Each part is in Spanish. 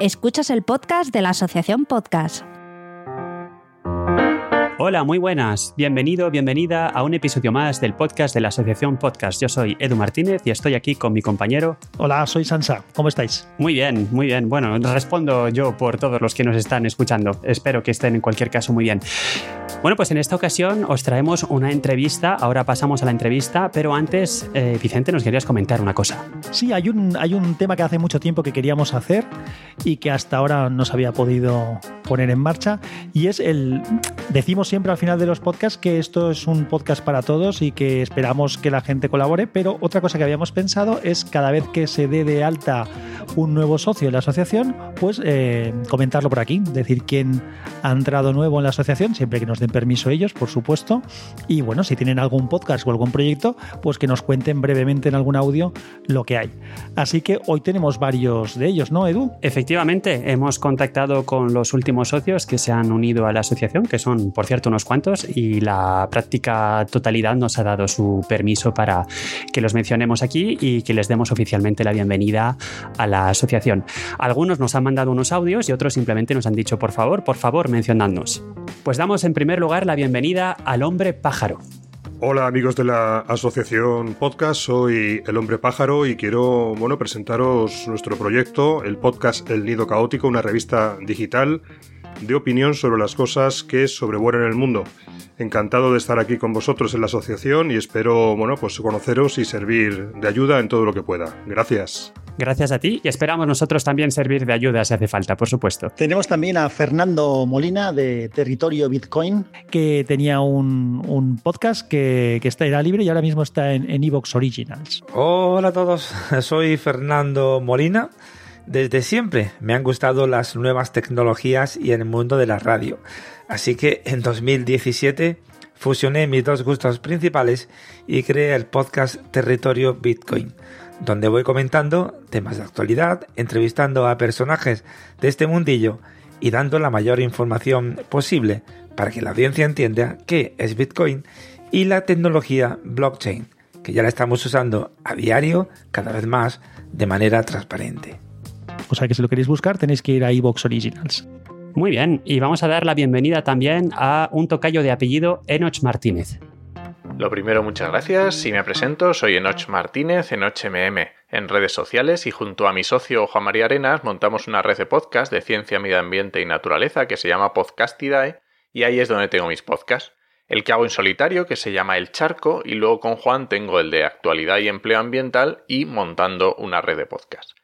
Escuchas el podcast de la Asociación Podcast. Hola, muy buenas. Bienvenido, bienvenida a un episodio más del podcast de la Asociación Podcast. Yo soy Edu Martínez y estoy aquí con mi compañero. Hola, soy Sansa. ¿Cómo estáis? Muy bien, muy bien. Bueno, respondo yo por todos los que nos están escuchando. Espero que estén en cualquier caso muy bien. Bueno, pues en esta ocasión os traemos una entrevista. Ahora pasamos a la entrevista, pero antes, eh, Vicente, nos querías comentar una cosa. Sí, hay un, hay un tema que hace mucho tiempo que queríamos hacer y que hasta ahora no se había podido poner en marcha y es el... Decimos siempre al final de los podcasts que esto es un podcast para todos y que esperamos que la gente colabore, pero otra cosa que habíamos pensado es cada vez que se dé de alta un nuevo socio en la asociación, pues eh, comentarlo por aquí, decir quién ha entrado nuevo en la asociación, siempre que nos den permiso ellos, por supuesto. Y bueno, si tienen algún podcast o algún proyecto, pues que nos cuenten brevemente en algún audio lo que hay. Así que hoy tenemos varios de ellos, ¿no, Edu? Efectivamente, hemos contactado con los últimos socios que se han unido a la asociación, que son, por cierto, unos cuantos, y la práctica totalidad nos ha dado su permiso para que los mencionemos aquí y que les demos oficialmente la bienvenida a la asociación. Algunos nos han mandado unos audios y otros simplemente nos han dicho, por favor, por favor, mencionadnos. Pues damos en primer lugar la bienvenida al hombre pájaro. Hola amigos de la asociación podcast, soy el hombre pájaro y quiero bueno, presentaros nuestro proyecto, el podcast El Nido Caótico, una revista digital de opinión sobre las cosas que sobrevuelan el mundo. Encantado de estar aquí con vosotros en la asociación y espero bueno, pues conoceros y servir de ayuda en todo lo que pueda. Gracias. Gracias a ti y esperamos nosotros también servir de ayuda si hace falta, por supuesto. Tenemos también a Fernando Molina de Territorio Bitcoin, que tenía un, un podcast que, que está, era libre y ahora mismo está en Evox Originals. Hola a todos, soy Fernando Molina. Desde siempre me han gustado las nuevas tecnologías y el mundo de la radio. Así que en 2017 fusioné mis dos gustos principales y creé el podcast Territorio Bitcoin, donde voy comentando temas de actualidad, entrevistando a personajes de este mundillo y dando la mayor información posible para que la audiencia entienda qué es Bitcoin y la tecnología blockchain, que ya la estamos usando a diario cada vez más de manera transparente. O sea que si lo queréis buscar tenéis que ir a iVox Originals. Muy bien, y vamos a dar la bienvenida también a un tocayo de apellido Enoch Martínez. Lo primero, muchas gracias. Si me presento, soy Enoch Martínez, Enoch MM, en redes sociales y junto a mi socio Juan María Arenas montamos una red de podcast de ciencia, medio ambiente y naturaleza que se llama Podcastidae y ahí es donde tengo mis podcasts. El que hago en solitario, que se llama El Charco, y luego con Juan tengo el de actualidad y empleo ambiental y montando una red de podcast.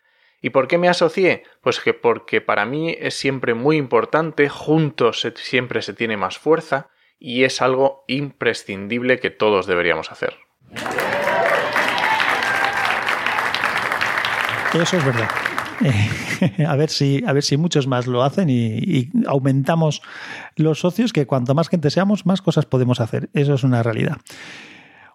¿Y por qué me asocié? Pues que porque para mí es siempre muy importante, juntos siempre se tiene más fuerza y es algo imprescindible que todos deberíamos hacer. Eso es verdad. a, ver si, a ver si muchos más lo hacen y, y, aumentamos los socios, que cuanto más gente seamos, más cosas podemos hacer. Eso es una realidad.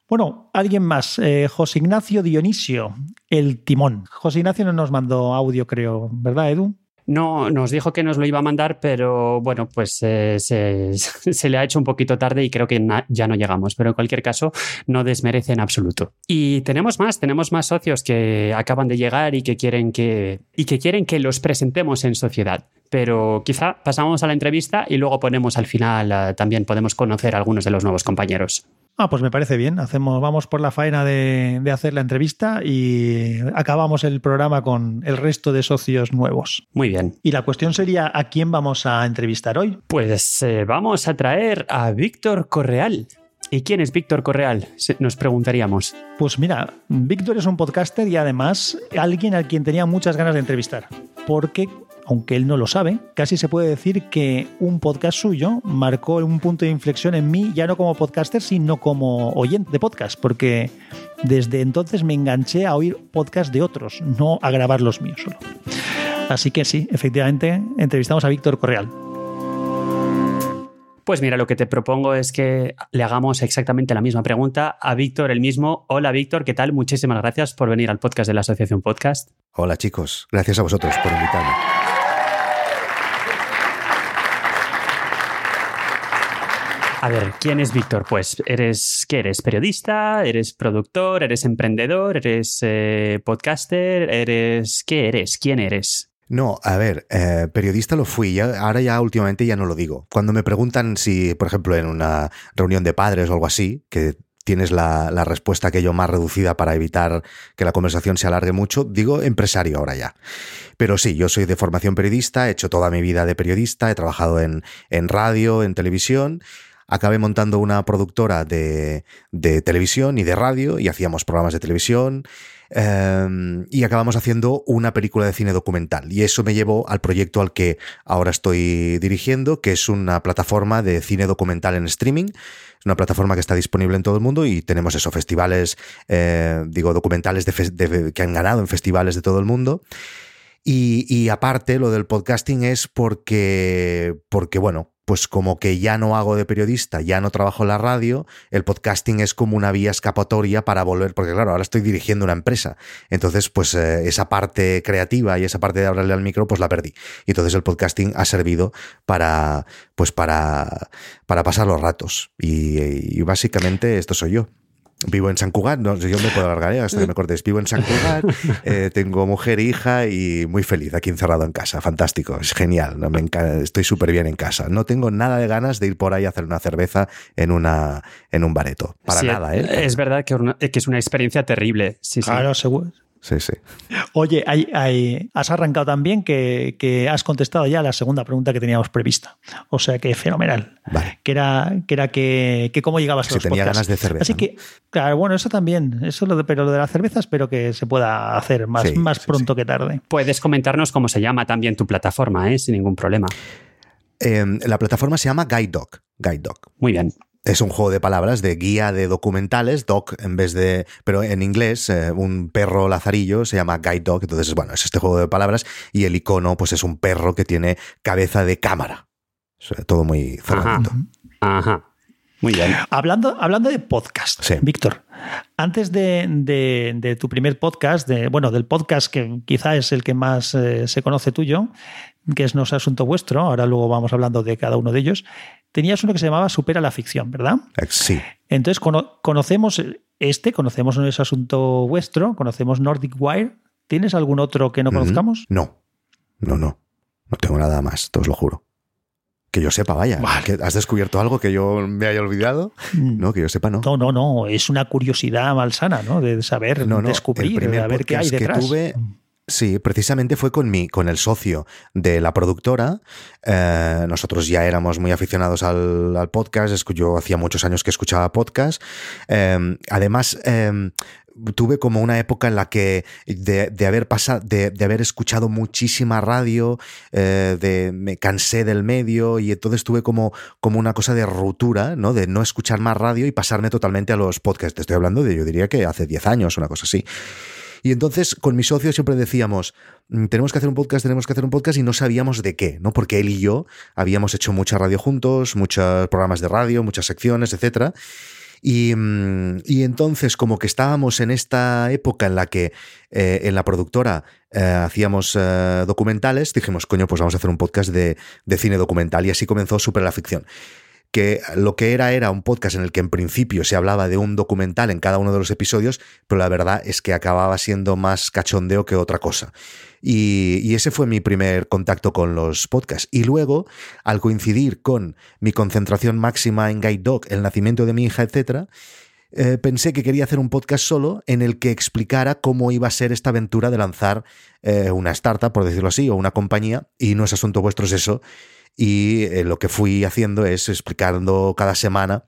Bueno, alguien más, eh, José Ignacio Dionisio, el timón. José Ignacio no nos mandó audio, creo, ¿verdad, Edu? No, nos dijo que nos lo iba a mandar, pero bueno, pues eh, se, le ha hecho un poquito tarde y creo que ya no llegamos. Pero en cualquier caso, no desmerece en absoluto. Y tenemos más, tenemos más socios que acaban de llegar y que quieren que, y que, quieren que los presentemos en sociedad. Pero quizá pasamos a la entrevista y luego ponemos al final, uh, también podemos conocer a algunos de los nuevos compañeros. Ah, pues me parece bien. Hacemos, vamos por la faena de, de, hacer la entrevista y acabamos el programa con el resto de socios nuevos. Muy bien. Y la cuestión sería, ¿a quién vamos a entrevistar hoy? Pues eh, vamos a traer a Víctor Correal. ¿Y quién es Víctor Correal? Nos preguntaríamos. Pues mira, Víctor es un podcaster y además alguien al quien tenía muchas ganas de entrevistar. Porque aunque él no lo sabe, casi se puede decir que un podcast suyo marcó un punto de inflexión en mí, ya no como podcaster, sino como oyente de podcast, porque desde entonces me enganché a oír podcasts de otros, no a grabar los míos solo. Así que sí, efectivamente, entrevistamos a Víctor Correal. Pues mira, lo que te propongo es que le hagamos exactamente la misma pregunta a Víctor el mismo. Hola Víctor, ¿qué tal? Muchísimas gracias por venir al podcast de la Asociación Podcast. Hola chicos, gracias a vosotros por invitarme. A ver, ¿quién es Víctor? Pues eres, ¿qué eres? ¿Periodista? ¿Eres productor? ¿Eres emprendedor? ¿Eres eh, podcaster? ¿Eres qué eres? ¿Quién eres? No, a ver, eh, periodista lo fui, ya, ahora ya últimamente ya no lo digo. Cuando me preguntan si, por ejemplo, en una reunión de padres o algo así, que tienes la, la respuesta aquello más reducida para evitar que la conversación se alargue mucho, digo empresario ahora ya. Pero sí, yo soy de formación periodista, he hecho toda mi vida de periodista, he trabajado en, en radio, en televisión acabé montando una productora de, de, televisión y de radio y hacíamos programas de televisión. Um, y acabamos haciendo una película de cine documental. Y eso me llevó al proyecto al que ahora estoy dirigiendo, que es una plataforma de cine documental en streaming. Es una plataforma que está disponible en todo el mundo y tenemos eso, festivales, eh, digo, documentales que han ganado en festivales de todo el mundo. Y, y, aparte, lo del podcasting es porque, porque, bueno, pues como que ya no hago de periodista, ya no trabajo en la radio, el podcasting es como una vía escapatoria para volver, porque claro, ahora estoy dirigiendo una empresa. Entonces, pues eh, esa parte creativa y esa parte de hablarle al micro, pues la perdí. Y entonces el podcasting ha servido para, pues para, para pasar los ratos. Y, y básicamente esto soy yo. Vivo en San Cugat, no, yo me puedo alargar ¿eh? hasta que me cortes. Vivo en San Cugat, eh, tengo mujer e hija y muy feliz aquí encerrado en casa. Fantástico, es genial. ¿no? Me estoy súper bien en casa. No tengo nada de ganas de ir por ahí a hacer una cerveza en, una, en un bareto. Para sí, nada, ¿eh? Es verdad que, una, que, es una experiencia terrible. Sí, sí. Claro, seguro. Sí, sí. Oye, hay, hay, has arrancado también que, que, has contestado ya la segunda pregunta que teníamos prevista. O sea que fenomenal. Vale. Que era que, era que, que cómo llegabas si a los tenía podcasts. ganas de cerveza. Así que, claro, bueno, eso también. Eso lo de, pero lo de la cerveza espero que se pueda hacer más, Sí, más sí, pronto que tarde. Puedes comentarnos cómo se llama también tu plataforma, ¿eh? sin ningún problema. Eh, la plataforma se llama Guide Dog. Guide Dog. Muy bien. Es un juego de palabras de guía de documentales, doc en vez de. Pero en inglés, eh, un perro lazarillo se llama guide dog. Entonces, bueno, es este juego de palabras y el icono, pues es un perro que tiene cabeza de cámara. O sea, todo muy cerradito. Ajá. Muy bien. Hablando, hablando de podcast, Sí. Víctor, antes de, de- de tu primer podcast, de, bueno, del podcast que quizá es el que más eh, se conoce tuyo, que es No es Asunto Vuestro, ahora luego vamos hablando de cada uno de ellos, tenías uno que se llamaba Supera la Ficción, ¿verdad? Sí. Entonces cono- conocemos este, conocemos No es Asunto Vuestro, conocemos Nordic Wire. ¿Tienes algún otro que no conozcamos? No. No, no. No tengo nada más, te os lo juro. Que yo sepa, vaya. Vale. que ¿Has descubierto algo que yo me haya olvidado? No, que yo sepa, no. No, no, no, es una curiosidad malsana, ¿no? De saber, No, no, descubrir, de ver qué hay que detrás. tuve- Sí, precisamente fue con mi, con el socio de la productora. Eh, nosotros ya éramos muy aficionados al, podcast. Yo hacía muchos años que escuchaba podcast. Eh, además, eh, tuve como una época en la que de, haber pasado, de haber escuchado muchísima radio, eh, de, me cansé del medio y entonces tuve como, como una cosa de ruptura, ¿no? De no escuchar más radio y pasarme totalmente a los podcasts. Te estoy hablando de, yo diría que hace 10 años, una cosa así. Y entonces con mi socio siempre decíamos, "Mm, tenemos que hacer un podcast, tenemos que hacer un podcast y no sabíamos de qué, ¿no? Porque él y yo habíamos hecho mucha radio juntos, muchos programas de radio, muchas secciones, etcétera. Y, mm, y entonces, como que estábamos en esta época en la que eh, en la productora eh, hacíamos eh, documentales, dijimos, coño, pues vamos a hacer un podcast de, de cine documental. Y así comenzó Super la Ficción que lo que era era un podcast en el que en principio se hablaba de un documental en cada uno de los episodios, pero la verdad es que acababa siendo más cachondeo que otra cosa. Y, ese fue mi primer contacto con los podcasts. Y luego, al coincidir con mi concentración máxima en Guide Dog, el nacimiento de mi hija, etcétera, eh, pensé que quería hacer un podcast solo en el que explicara cómo iba a ser esta aventura de lanzar eh, una startup, por decirlo así, o una compañía, y no es asunto vuestro, es eso. Y eh, lo que fui haciendo es explicando cada semana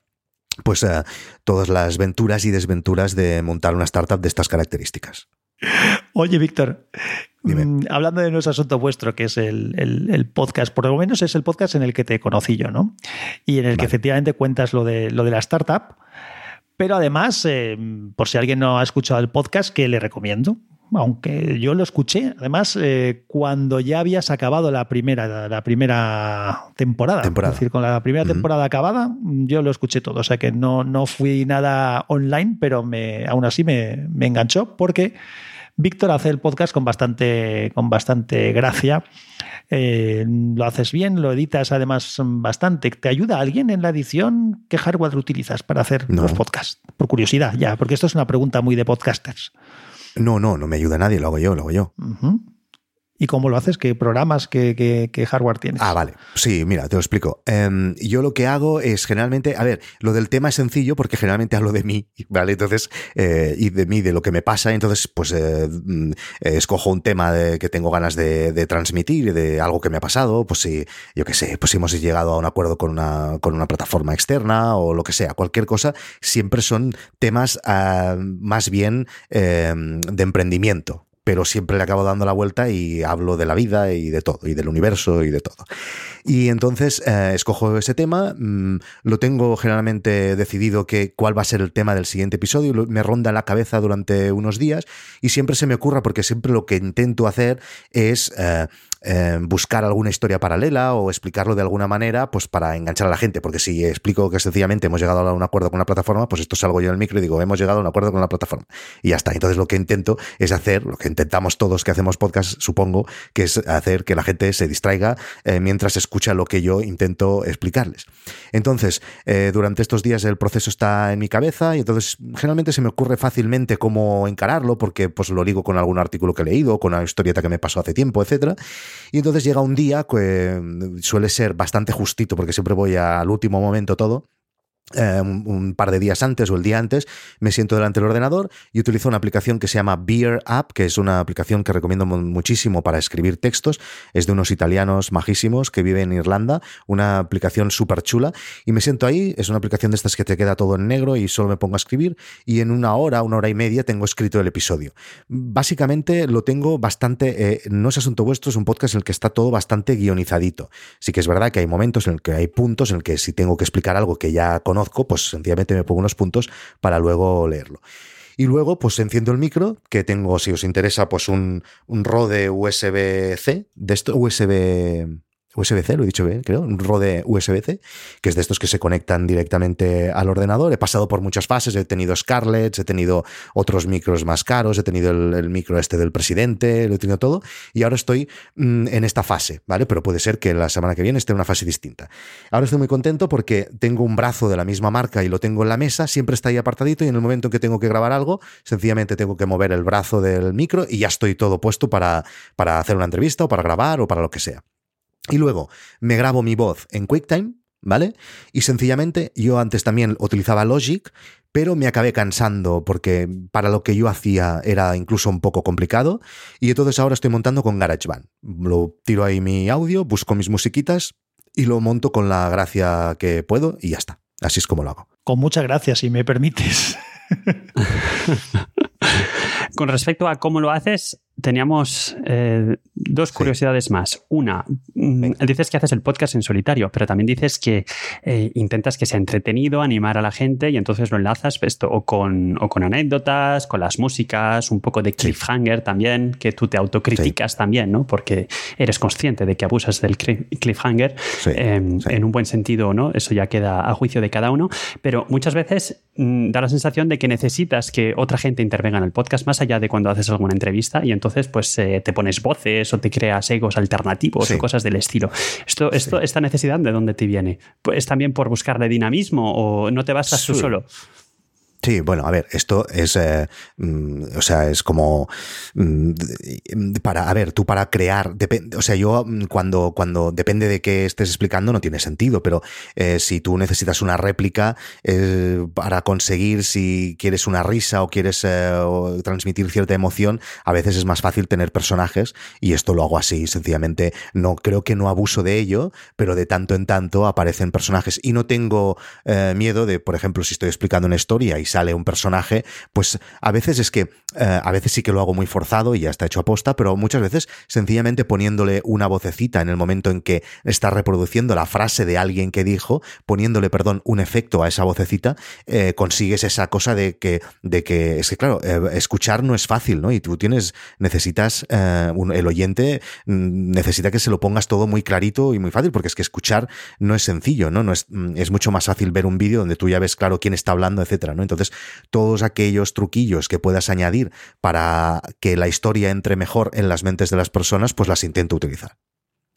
pues eh, todas las venturas y desventuras de montar una startup de estas características. Oye, Víctor, Dime. mm, hablando de es Asunto Vuestro, que es el, el- el podcast, por lo menos es el podcast en el que te conocí yo, ¿no? Y en el que efectivamente cuentas lo de, lo de la startup. Pero además, eh, por si alguien no ha escuchado el podcast, que le recomiendo, aunque yo lo escuché, además, eh, cuando ya habías acabado la primera, la primera temporada. Temporada. Es decir, con la primera temporada acabada, yo lo escuché todo. O sea que no, no fui nada online, pero me, aún así me, me enganchó porque Víctor hace el podcast con bastante, con bastante gracia. Eh, lo haces bien, lo editas además bastante. ¿Te ayuda alguien en la edición? ¿Qué hardware utilizas para hacer No. los podcasts? Por curiosidad, ya, porque esto es una pregunta muy de podcasters. No, no, no me ayuda nadie, lo hago yo, lo hago yo. Y cómo lo haces, qué programas, qué, hardware tienes. Ah, vale. Sí, mira, te lo explico. Em, yo lo que hago es generalmente, a ver, lo del tema es sencillo porque generalmente hablo de mí, ¿vale? Entonces, eh, y de mí, de lo que me pasa, entonces, pues eh, mm, escojo un tema que tengo ganas de, de, transmitir, de algo que me ha pasado, pues si, yo qué sé, pues si hemos llegado a un acuerdo con una, con una plataforma externa o lo que sea, cualquier cosa, siempre son temas ah, más bien em, de emprendimiento, pero siempre le acabo dando la vuelta y hablo de la vida y de todo, y del universo y de todo. Y entonces eh, escojo ese tema, mm, lo tengo generalmente decidido que cuál va a ser el tema del siguiente episodio, me ronda la cabeza durante unos días y siempre se me ocurra porque siempre lo que intento hacer es... Eh, eh, buscar alguna historia paralela o explicarlo de alguna manera, pues para enganchar a la gente, porque si explico que sencillamente hemos llegado a un acuerdo con una plataforma, pues esto salgo yo en el micro y digo, hemos llegado a un acuerdo con la plataforma. Y ya está. Entonces lo que intento es hacer, lo que intentamos todos que hacemos podcast, supongo, que es hacer que la gente se distraiga mientras escucha escucha lo que yo intento explicarles. Entonces, eh, durante estos días el proceso está en mi cabeza y entonces generalmente se me ocurre fácilmente cómo encararlo porque pues lo ligo con algún artículo que he leído, con una historieta que me pasó hace tiempo, etcétera. Y entonces llega un día que mm, suele ser bastante justito porque siempre voy al último momento todo eh, un, par de días antes o el día antes, me siento delante del ordenador y utilizo una aplicación que se llama Beer App, que es una aplicación que recomiendo muchísimo para escribir textos. Es de unos italianos majísimos que viven en Irlanda, una aplicación súper chula. Y me siento ahí, es una aplicación de estas que te queda todo en negro y solo me pongo a escribir. Y en una hora, una hora y media, tengo escrito el episodio. Básicamente lo tengo bastante, eh, no es asunto vuestro, es un podcast en el que está todo bastante guionizadito. Sí que es verdad que hay momentos en el que hay puntos en el que si tengo que explicar algo que ya conozco, pues sencillamente me pongo unos puntos para luego leerlo. Y luego, pues enciendo el micro, que tengo, si os interesa, pues un, un Rode USB-C, de esto, USB USB-C, lo he dicho bien, creo, un Rode USB-C, que es de estos que se conectan directamente al ordenador. He pasado por muchas fases, he tenido Scarlett, he tenido otros micros más caros, he tenido el, micro este del presidente, lo he tenido todo, y ahora estoy mm, en esta fase, ¿vale? Pero puede ser que la semana que viene esté en una fase distinta. Ahora estoy muy contento porque tengo un brazo de la misma marca y lo tengo en la mesa, siempre está ahí apartadito y en el momento en que tengo que grabar algo, sencillamente tengo que mover el brazo del micro y ya estoy todo puesto para, para hacer una entrevista o para grabar o para lo que sea. Y luego me grabo mi voz en QuickTime, ¿vale? Y sencillamente yo antes también utilizaba Logic, pero me acabé cansando porque para lo que yo hacía era incluso un poco complicado y entonces ahora estoy montando con GarageBand. Lo tiro ahí mi audio, busco mis musiquitas y lo monto con la gracia que puedo y ya está. Así es como lo hago. Con muchas gracias, si me permites. Con respecto a cómo lo haces, teníamos eh, dos curiosidades más. Una, mm, dices que haces el podcast en solitario, pero también dices que eh, intentas que sea entretenido, animar a la gente y entonces lo enlazas esto o con, o con anécdotas, con las músicas, un poco de cliffhanger también, que tú te autocriticas también, ¿no? Porque eres consciente de que abusas del cliffhanger em, en un buen sentido, ¿no? Eso ya queda a juicio de cada uno, pero muchas veces mm, da la sensación de que necesitas que otra gente intervenga en el podcast más allá de cuando haces alguna entrevista y entonces pues eh, te pones voces o te creas egos alternativos o cosas del estilo. Esto, esto, ¿Esta necesidad de dónde te viene? ¿Es también por buscarle dinamismo o no te bastas tú solo? Sí, bueno, a ver, esto es, eh, mm, o sea, es como mm, para, a ver, tú para crear, o sea, yo mm, cuando, cuando depende de qué estés explicando no tiene sentido, pero eh, si tú necesitas una réplica eh, para conseguir si quieres una risa o quieres transmitir cierta emoción, a veces es más fácil tener personajes y esto lo hago así, sencillamente, no creo que no abuso de ello, pero de tanto en tanto aparecen personajes. Y no tengo miedo de, por ejemplo, si estoy explicando una historia y sale un personaje, pues a veces es que, eh, a veces sí que lo hago muy forzado y ya está hecho a posta, pero muchas veces sencillamente poniéndole una vocecita en el momento en que está reproduciendo la frase de alguien que dijo, poniéndole, perdón, un efecto a esa vocecita, eh, consigues esa cosa de que, de que, es que claro, eh, escuchar no es fácil, ¿no? Y tú tienes, necesitas, el oyente mm, necesita que se lo pongas todo muy clarito y muy fácil, porque es que escuchar no es sencillo, ¿no? no es, mm, es mucho más fácil ver un vídeo donde tú ya ves claro quién está hablando, etcétera, ¿no? Entonces, todos aquellos truquillos que puedas añadir para que la historia entre mejor en las mentes de las personas, pues las intento utilizar.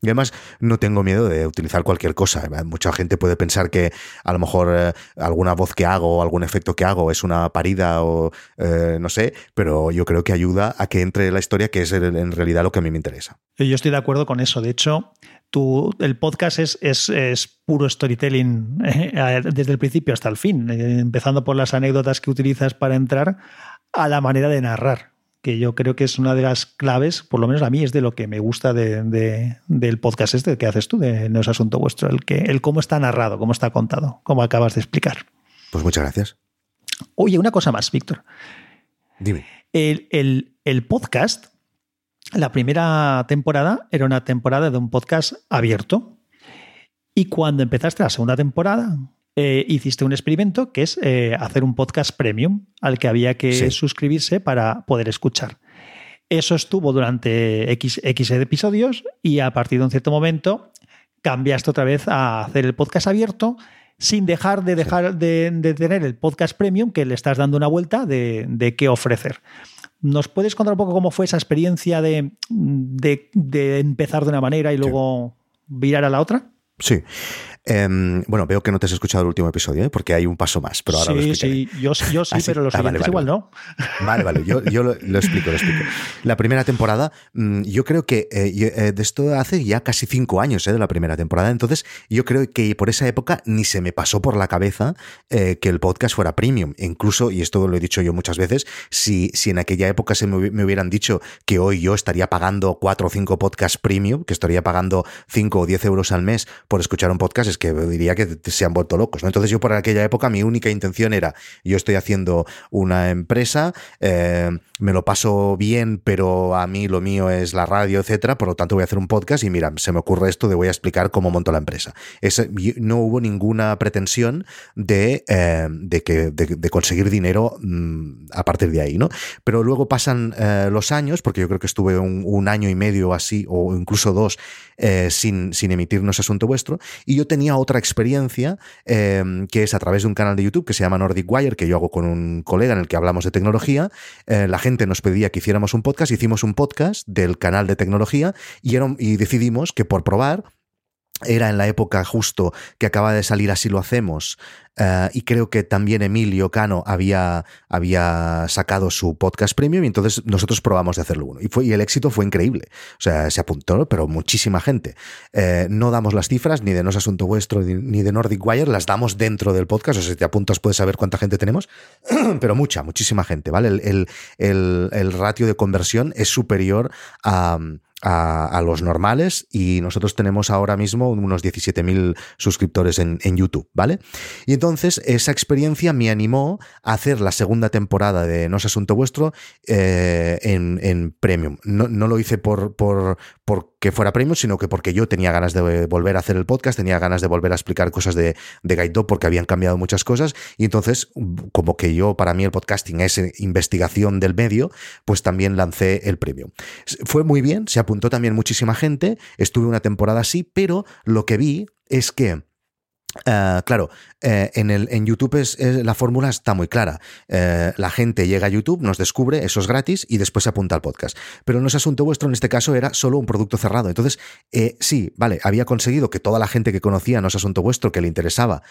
Y además no tengo miedo de utilizar cualquier cosa. Mucha gente puede pensar que a lo mejor eh, alguna voz que hago algún efecto que hago es una parida o eh, no sé, pero yo creo que ayuda a que entre la historia, que es en realidad lo que a mí me interesa. Yo estoy de acuerdo con eso. De hecho, el podcast es, es, puro storytelling eh, desde el principio hasta el fin, empezando por las anécdotas que utilizas para entrar a la manera de narrar que yo creo que es una de las claves, por lo menos a mí es de lo que me gusta de, del podcast este que haces tú, de No es Asunto Vuestro, el, que, el cómo está narrado, cómo está contado, como acabas de explicar. Pues muchas gracias. Oye, una cosa más, Víctor. Dime. El, el podcast, la primera temporada era una temporada de un podcast abierto. Y cuando empezaste la segunda temporada, eh, hiciste un experimento que es eh, hacer un podcast premium al que había que suscribirse para poder escuchar. Eso estuvo durante X, X episodios y a partir de un cierto momento cambiaste otra vez a hacer el podcast abierto sin dejar de dejar de, tener el podcast premium que le estás dando una vuelta de, qué ofrecer. ¿Nos puedes contar un poco cómo fue esa experiencia de, empezar de una manera y luego virar a la otra? Sí. Em, bueno, veo que no te has escuchado el último episodio, ¿eh? porque hay un paso más, pero ahora sí, Sí, yo, sí, ah, pero los ah, igual no. Vale, vale, yo, lo, explico, lo explico. La primera temporada, mm, yo creo que eh, eh, de esto hace ya casi cinco años de la primera temporada, entonces yo creo que por esa época ni se me pasó por la cabeza que el podcast fuera premium. Incluso, y esto lo he dicho yo muchas veces, si, si en aquella época se me, me hubieran dicho que hoy yo estaría pagando cuatro o cinco podcasts premium, que estaría pagando cinco o diez euros al mes por escuchar un podcast, que diría que se han vuelto locos. ¿no? Entonces yo por aquella época mi única intención era, yo estoy haciendo una empresa, eh, me lo paso bien, pero a mí lo mío es la radio, etcétera, por lo tanto voy a hacer un podcast y mira, se me ocurre esto de voy a explicar cómo monto la empresa. no hubo ninguna pretensión de, eh, de, que, de, conseguir dinero mm, a partir de ahí, ¿no? Pero luego pasan eh, los años, porque yo creo que estuve un, año y medio así, o incluso dos, sin, sin emitirnos asunto vuestro, y yo tenía otra experiencia em, que es a través de un canal de YouTube que se llama Nordic Wire, que yo hago con un colega en el que hablamos de tecnología. Eh, la gente nos pedía que hiciéramos un podcast, hicimos un podcast del canal de tecnología y, decidimos que por probar era en la época justo que acaba de salir Así lo hacemos, eh, y creo que también Emilio Cano había, había sacado su podcast premium y entonces nosotros probamos de hacerlo uno. Y, el éxito fue increíble. O sea, se apuntó, pero muchísima gente. Eh, no damos las cifras ni de No es Asunto Vuestro ni de Nordic Wire, las damos dentro del podcast. O sea, si te apuntas puedes saber cuánta gente tenemos, pero mucha, muchísima gente, ¿vale? El, el, el ratio de conversión es superior a a, los normales y nosotros tenemos ahora mismo unos 17.000 suscriptores en, YouTube, ¿vale? Y entonces esa experiencia me animó a hacer la segunda temporada de No es Asunto Vuestro eh, en, Premium. No, lo hice por, por, porque fuera Premium, sino que porque yo tenía ganas de volver a hacer el podcast, tenía ganas de volver a explicar cosas de, de Guide porque habían cambiado muchas cosas y entonces como que yo, para mí el podcasting es investigación del medio, pues también lancé el Premium. Fue muy bien, se apuntó también muchísima gente, estuve una temporada así, pero lo que vi es que eh, claro, eh, en, el, en YouTube es, la fórmula está muy clara. Eh, la gente llega a YouTube, nos descubre, eso es gratis y después se apunta al podcast. Pero no es asunto vuestro, en este caso era solo un producto cerrado. Entonces, sí, vale, había conseguido que toda la gente que conocía No es asunto vuestro, que le interesaba,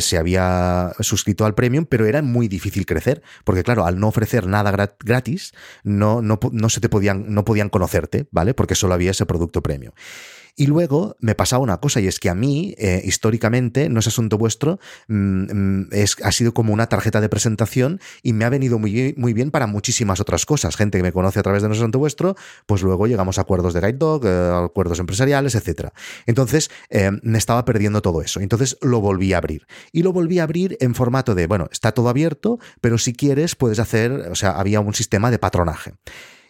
se había suscrito al premium, pero era muy difícil crecer, porque claro, al no ofrecer nada gratis, no, no, no se te podían, no podían conocerte, ¿vale? Porque solo había ese producto premium. Y luego me pasaba una cosa, y es que a mí, eh, históricamente, no es asunto vuestro, mm, mm, es, ha sido como una tarjeta de presentación y me ha venido muy, muy bien para muchísimas otras cosas. Gente que me conoce a través de No es asunto vuestro, pues luego llegamos a acuerdos de Guide Dog, eh, acuerdos empresariales, etc. Entonces, eh, me estaba perdiendo todo eso. Entonces lo volví a abrir. Y lo volví a abrir en formato de, bueno, está todo abierto, pero si quieres puedes hacer, o sea, había un sistema de patronaje.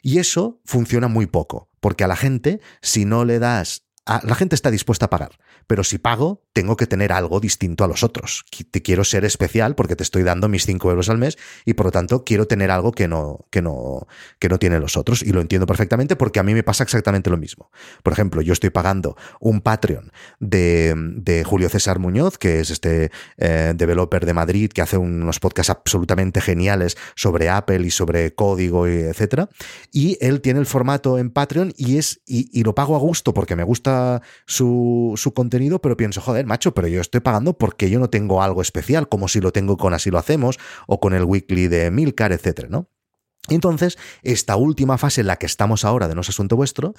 Y eso funciona muy poco, porque a la gente, si no le das la gente está dispuesta a pagar, pero si pago, tengo que tener algo distinto a los otros. Te quiero ser especial porque te estoy dando mis 5 euros al mes y por lo tanto quiero tener algo que no, que no, que no tienen los otros. Y lo entiendo perfectamente porque a mí me pasa exactamente lo mismo. Por ejemplo, yo estoy pagando un Patreon de, Julio César Muñoz, que es este eh, developer de Madrid que hace unos podcasts absolutamente geniales sobre Apple y sobre código, y etcétera. Y él tiene el formato en Patreon y es, y lo pago a gusto porque me gusta su, su, contenido, pero pienso, joder, macho, pero yo estoy pagando porque yo no tengo algo especial, como si lo tengo con Así lo hacemos o con el weekly de Milcar, etcétera, ¿no? Entonces, esta última fase en la que estamos ahora de No es Asunto Vuestro,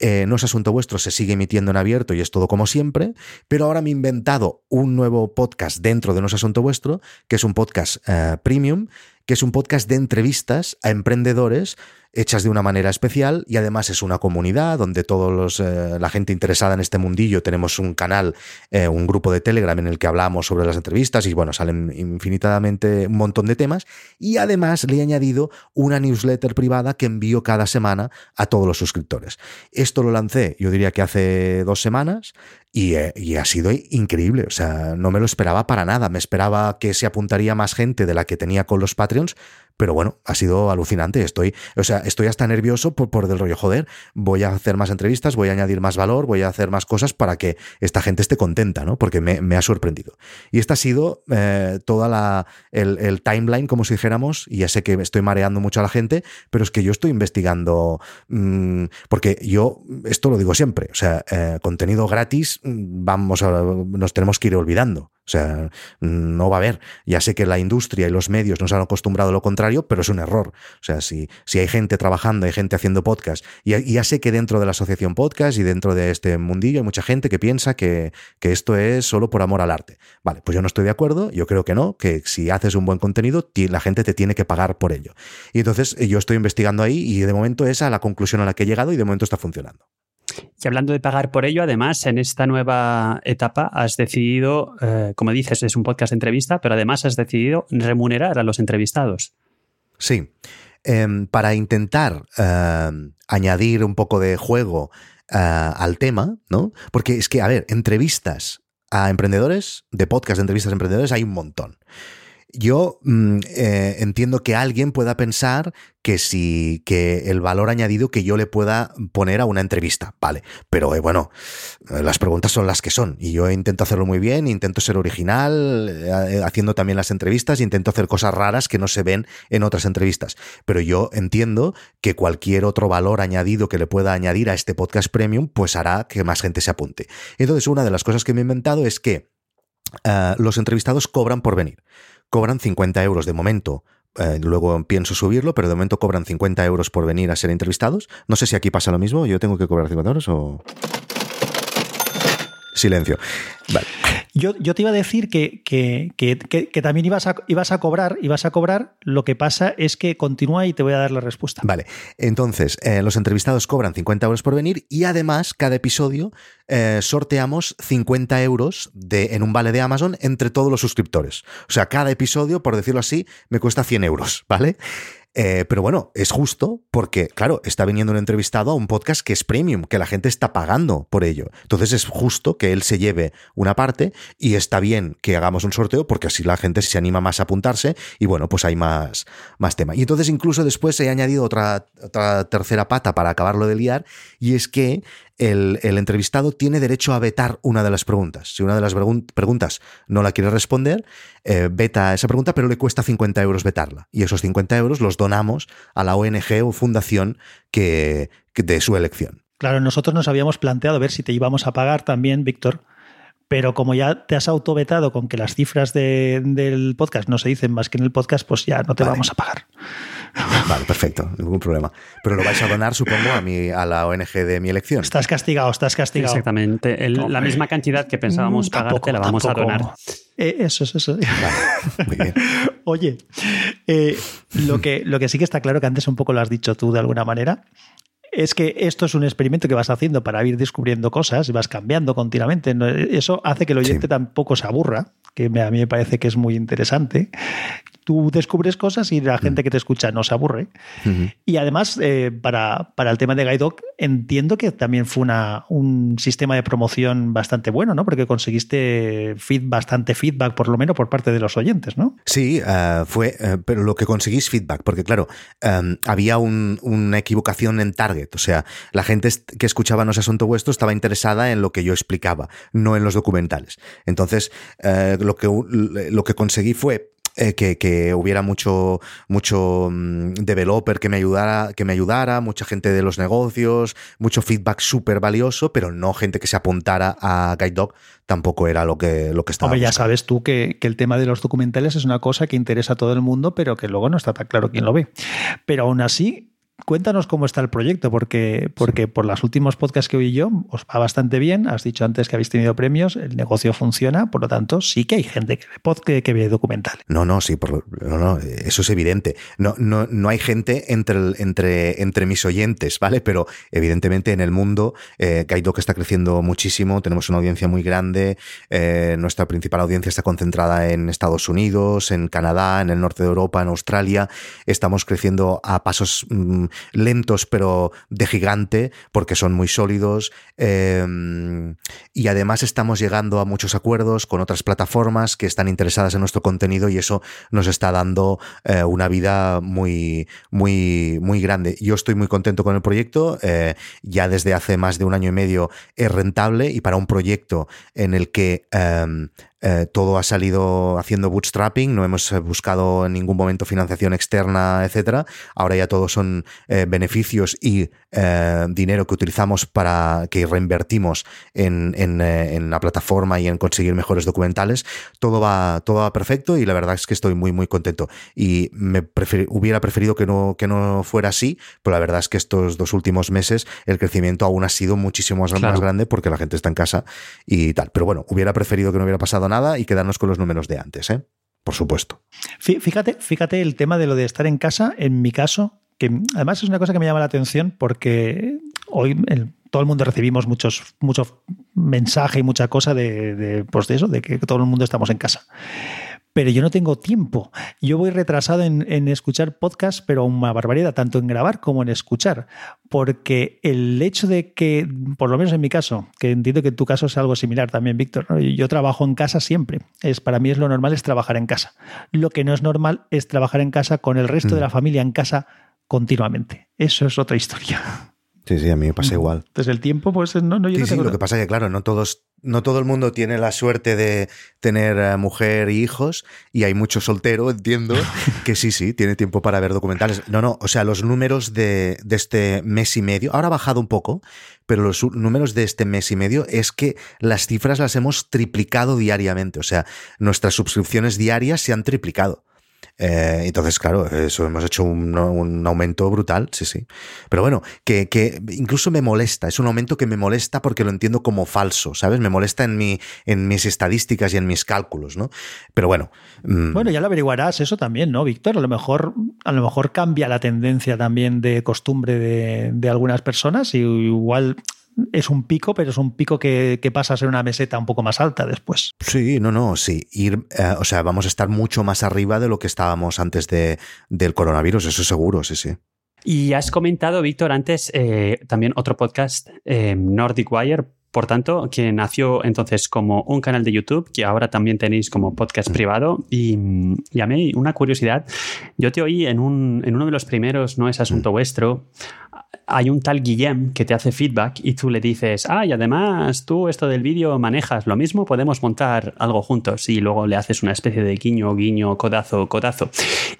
eh, no es asunto vuestro, se sigue emitiendo en abierto y es todo como siempre, pero ahora me he inventado un nuevo podcast dentro de No es asunto vuestro, que es un podcast eh, premium, que es un podcast de entrevistas a emprendedores hechas de una manera especial y además es una comunidad donde todos eh, la gente interesada en este mundillo tenemos un canal, eh, un grupo de Telegram en el que hablamos sobre las entrevistas y bueno, salen infinitamente un montón de temas y además le he añadido una newsletter privada que envío cada semana a todos los suscriptores. Esto lo lancé, yo diría que hace dos semanas y, eh, y, ha sido increíble, o sea, no me lo esperaba para nada, me esperaba que se apuntaría más gente de la que tenía con los Patreons, pero bueno, ha sido alucinante. Estoy, o sea, estoy hasta nervioso por, por del rollo, joder, voy a hacer más entrevistas, voy a añadir más valor, voy a hacer más cosas para que esta gente esté contenta, ¿no? Porque me, ha sorprendido. Y esta ha sido eh, toda la, el, timeline, como si dijéramos, y ya sé que estoy mareando mucho a la gente, pero es que yo estoy investigando, mm, porque yo, esto lo digo siempre, o sea, eh, contenido gratis, mm, vamos a, nos tenemos que ir olvidando. O sea, no va a haber. Ya sé que la industria y los medios nos han acostumbrado a lo contrario, pero es un error. O sea, si, si hay gente trabajando, hay gente haciendo podcast, y, ya sé que dentro de la asociación podcast y dentro de este mundillo hay mucha gente que piensa que, que esto es solo por amor al arte. Vale, pues yo no estoy de acuerdo, yo creo que no, que si haces un buen contenido, la gente te tiene que pagar por ello. Y entonces yo estoy investigando ahí y de momento esa es la conclusión a la que he llegado y de momento está funcionando. Y hablando de pagar por ello, además, en esta nueva etapa has decidido, eh, como dices, es un podcast de entrevista, pero además has decidido remunerar a los entrevistados. Sí. Em, para intentar em, añadir un poco de juego eh, al tema, ¿no? Porque es que, a ver, entrevistas a emprendedores, de podcast de entrevistas a emprendedores, hay un montón. Yo mm, eh, entiendo que alguien pueda pensar que si que el valor añadido que yo le pueda poner a una entrevista, vale, pero eh, bueno, eh, las preguntas son las que son y yo intento hacerlo muy bien, intento ser original, haciendo también las entrevistas, intento hacer cosas raras que no se ven en otras entrevistas, pero yo entiendo que cualquier otro valor añadido que le pueda añadir a este podcast premium, pues hará que más gente se apunte. Entonces, una de las cosas que me he inventado es que los entrevistados cobran por venir cobran 50 euros de momento. Eh, luego pienso subirlo, pero de momento cobran 50 euros por venir a ser entrevistados. No sé si aquí pasa lo mismo. ¿Yo tengo que cobrar 50 euros o...? Silencio. Vale. Yo, te iba a decir que, también ibas a, ibas a cobrar, ibas a cobrar, lo que pasa es que continúa y te voy a dar la respuesta. Vale, entonces, eh, los entrevistados cobran 50 euros por venir y además cada episodio eh, sorteamos 50 euros de, en un vale de Amazon entre todos los suscriptores. O sea, cada episodio, por decirlo así, me cuesta 100 euros, ¿vale? Eh, pero bueno, es justo porque, claro, está viniendo un entrevistado a un podcast que es premium, que la gente está pagando por ello. Entonces es justo que él se lleve una parte y está bien que hagamos un sorteo porque así la gente se anima más a apuntarse y bueno, pues hay más, más tema. Y entonces incluso después he añadido otra, otra tercera pata para acabarlo de liar y es que el, entrevistado tiene derecho a vetar una de las preguntas. Si una de las preguntas no la quiere responder, eh, veta esa pregunta, pero le cuesta 50 euros vetarla. Y esos 50 euros los donamos a la ONG o fundación que, de su elección. Claro, nosotros nos habíamos planteado ver si te íbamos a pagar también, Víctor, pero como ya te has autovetado con que las cifras del podcast no se dicen más que en el podcast, pues ya no te vamos a pagar. Vale, perfecto, ningún problema. Pero lo vais a donar, supongo, a, mi, a la ONG de mi elección. Estás castigado, estás castigado. Exactamente. la misma cantidad que pensábamos mm, pagarte la vamos a donar. Eh, eso es eso. muy bien. Oye, eh, lo, que, lo que sí que está claro, que antes un poco lo has dicho tú de alguna manera, es que esto es un experimento que vas haciendo para ir descubriendo cosas y vas cambiando continuamente. Eso hace que el oyente tampoco se aburra, que a mí me parece que es muy interesante tú descubres cosas y la gente mm. que te escucha no se aburre. Y además, eh, para, para, el tema de Guidoc, entiendo que también fue una, un sistema de promoción bastante bueno, ¿no? Porque conseguiste feed, bastante feedback, por lo menos, por parte de los oyentes, ¿no? Sí, eh, fue, eh, pero lo que conseguís feedback, porque claro, em, había una equivocación en target, o sea, la gente que escuchaba No es asunto vuestro estaba interesada en lo que yo explicaba, no en los documentales. Entonces, lo, que, lo que conseguí fue eh, que, hubiera mucho, mucho mm, developer que me ayudara, que me ayudara, mucha gente de los negocios, mucho feedback súper valioso, pero no gente que se apuntara a Guide Dog tampoco era lo que, lo que estaba. Hombre, ya sabes tú que, que, el tema de los documentales es una cosa que interesa a todo el mundo, pero que luego no está tan claro quién lo ve. Pero aún así, Cuéntanos cómo está el proyecto, porque, porque por los últimos podcasts que oí yo, os va bastante bien. Has dicho antes que habéis tenido premios, el negocio funciona, por lo tanto, sí que hay gente que ve podcast, que, ve documental. No, no, sí, por, no, no, eso es evidente. No, no, no hay gente entre, entre, entre mis oyentes, ¿vale? Pero evidentemente en el mundo, eh, que está creciendo muchísimo, tenemos una audiencia muy grande, eh, nuestra principal audiencia está concentrada en Estados Unidos, en Canadá, en el norte de Europa, en Australia. Estamos creciendo a pasos mm, lentos pero de gigante porque son muy sólidos em, y además estamos llegando a muchos acuerdos con otras plataformas que están interesadas en nuestro contenido y eso nos está dando eh, una vida muy, muy, muy grande. Yo estoy muy contento con el proyecto, eh, ya desde hace más de un año y medio es rentable y para un proyecto en el que em, eh, todo ha salido haciendo bootstrapping, no hemos eh, buscado en ningún momento financiación externa, etcétera. Ahora ya todos son eh, beneficios y dinero que utilizamos para que reinvertimos en, en, la plataforma y en conseguir mejores documentales. Todo va, todo va perfecto y la verdad es que estoy muy, muy contento. Y me hubiera preferido que no, que no fuera así, pero la verdad es que estos dos últimos meses el crecimiento aún ha sido muchísimo más, más grande porque la gente está en casa y tal. Pero bueno, hubiera preferido que no hubiera pasado nada nada y quedarnos con los números de antes, ¿eh? Por supuesto. Fíjate, fíjate el tema de lo de estar en casa, en mi caso, que además es una cosa que me llama la atención porque hoy todo el mundo recibimos muchos, muchos mensajes y mucha cosa de, de, pues de eso, de que todo el mundo estamos en casa pero yo no tengo tiempo. Yo voy retrasado en, escuchar podcasts, pero una barbaridad, tanto en grabar como en escuchar, porque el hecho de que, por lo menos en mi caso, que entiendo que en tu caso es algo similar también, Víctor, yo trabajo en casa siempre. Es, para mí es lo normal es trabajar en casa. Lo que no es normal es trabajar en casa con el resto de la mm. familia en casa continuamente. Eso es otra historia. Sí, sí, a mí me pasa igual. Entonces el tiempo, pues no, no yo sí, sí, lo que pasa es que, claro, no todos, no todo el mundo tiene la suerte de tener eh, mujer y hijos, y hay mucho soltero, entiendo, que sí, sí, tiene tiempo para ver documentales. No, no, o sea, los números de, de este mes y medio, ahora ha bajado un poco, pero los números de este mes y medio es que las cifras las hemos triplicado diariamente, o sea, nuestras suscripciones diarias se han triplicado. Eh, entonces, claro, eso hemos hecho un, aumento brutal, sí, sí. Pero bueno, que, que, incluso me molesta, es un aumento que me molesta porque lo entiendo como falso, ¿sabes? Me molesta en, mi, en mis estadísticas y en mis cálculos, ¿no? Pero bueno. Mm. Bueno, ya lo averiguarás eso también, ¿no, Víctor? A lo mejor, a lo mejor cambia la tendencia también de costumbre de, de algunas personas y igual es un pico, pero es un pico que, pasa a ser una meseta un poco más alta después. Sí, no, no, sí. Ir, eh, o sea, vamos a estar mucho más arriba de lo que estábamos antes de, del coronavirus, eso seguro, sí, sí. Y has comentado, Víctor, antes eh, también otro podcast, eh, Nordic Wire, por tanto, que nació entonces como un canal de YouTube, que ahora también tenéis como podcast privado. Y, y a mí, una curiosidad, yo te oí en, un, en uno de los primeros, no es asunto vuestro, hay un tal Guillem que te hace feedback y tú le dices, ah, y además tú esto del vídeo manejas lo mismo, podemos montar algo juntos y luego le haces una especie de guiño, guiño, codazo, codazo.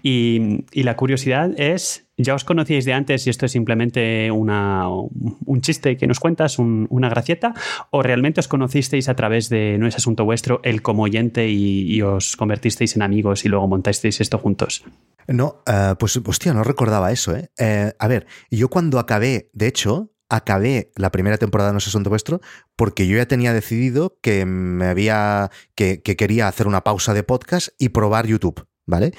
Y, y la curiosidad es, ¿ya os conocíais de antes y esto es simplemente una, un chiste que nos cuentas, una gracieta? ¿O realmente os conocisteis a través de No es asunto vuestro, el como oyente y, os convertisteis en amigos y luego montasteis esto juntos? No, uh, pues hostia, no recordaba eso, ¿eh? ¿eh? A ver, yo cuando acabé, de hecho, acabé la primera temporada de No es asunto vuestro porque yo ya tenía decidido que me había, que, que quería hacer una pausa de podcast y probar YouTube, ¿vale?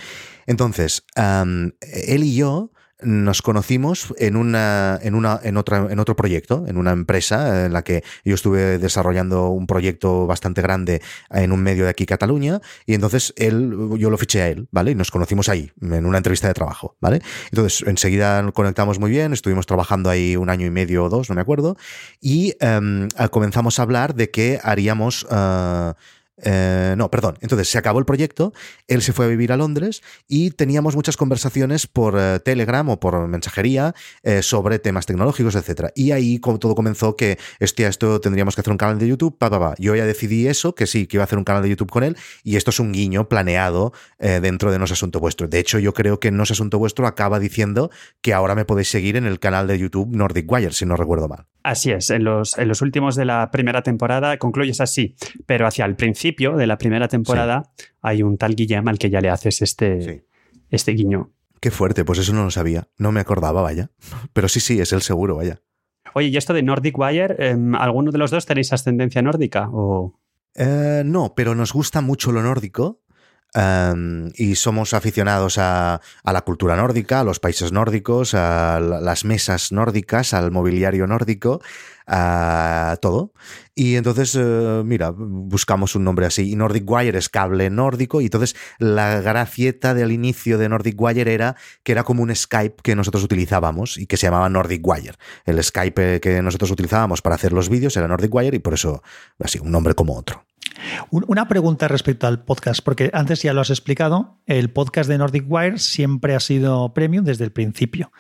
Entonces, um, él y yo nos conocimos en una, en una, en otra, en otro proyecto, en una empresa en la que yo estuve desarrollando un proyecto bastante grande en un medio de aquí, Cataluña, y entonces él, yo lo fiché a él, ¿vale? Y nos conocimos ahí, en una entrevista de trabajo, ¿vale? Entonces, enseguida conectamos muy bien, estuvimos trabajando ahí un año y medio o dos, no me acuerdo, y em, comenzamos a hablar de que haríamos. Uh, eh, no, perdón. Entonces se acabó el proyecto, él se fue a vivir a Londres y teníamos muchas conversaciones por eh, Telegram o por mensajería eh, sobre temas tecnológicos, etcétera. Y ahí todo comenzó que, esto tendríamos que hacer un canal de YouTube, pa. Yo ya decidí eso, que sí, que iba a hacer un canal de YouTube con él y esto es un guiño planeado dentro de No es Asunto Vuestro. De hecho, yo creo que No es Asunto Vuestro acaba diciendo que ahora me podéis seguir en el canal de YouTube Nordic Wire, si no recuerdo mal. Así es, en los, en los últimos de la primera temporada concluyes así, pero hacia el principio de la primera temporada hay un tal Guillem al que ya le haces este, este guiño. Qué fuerte, pues eso no lo sabía, no me acordaba, vaya. Pero sí, sí, es el seguro, vaya. Oye, ¿y esto de Nordic Wire, em, alguno de los dos tenéis ascendencia nórdica? O... Eh, no, pero nos gusta mucho lo nórdico Em, y somos aficionados a, la cultura nórdica, a los países nórdicos, a las mesas nórdicas, al mobiliario nórdico, a todo. Y entonces, eh, mira, buscamos un nombre así. Y Nordic Wire es cable nórdico. Y entonces la gracieta del inicio de Nordic Wire era que era como un Skype que nosotros utilizábamos y que se llamaba Nordic Wire. El Skype que nosotros utilizábamos para hacer los vídeos era Nordic Wire y por eso así, un nombre como otro. Una pregunta respecto al podcast, porque antes ya lo has explicado, el podcast de Nordic Wire siempre ha sido premium desde el principio.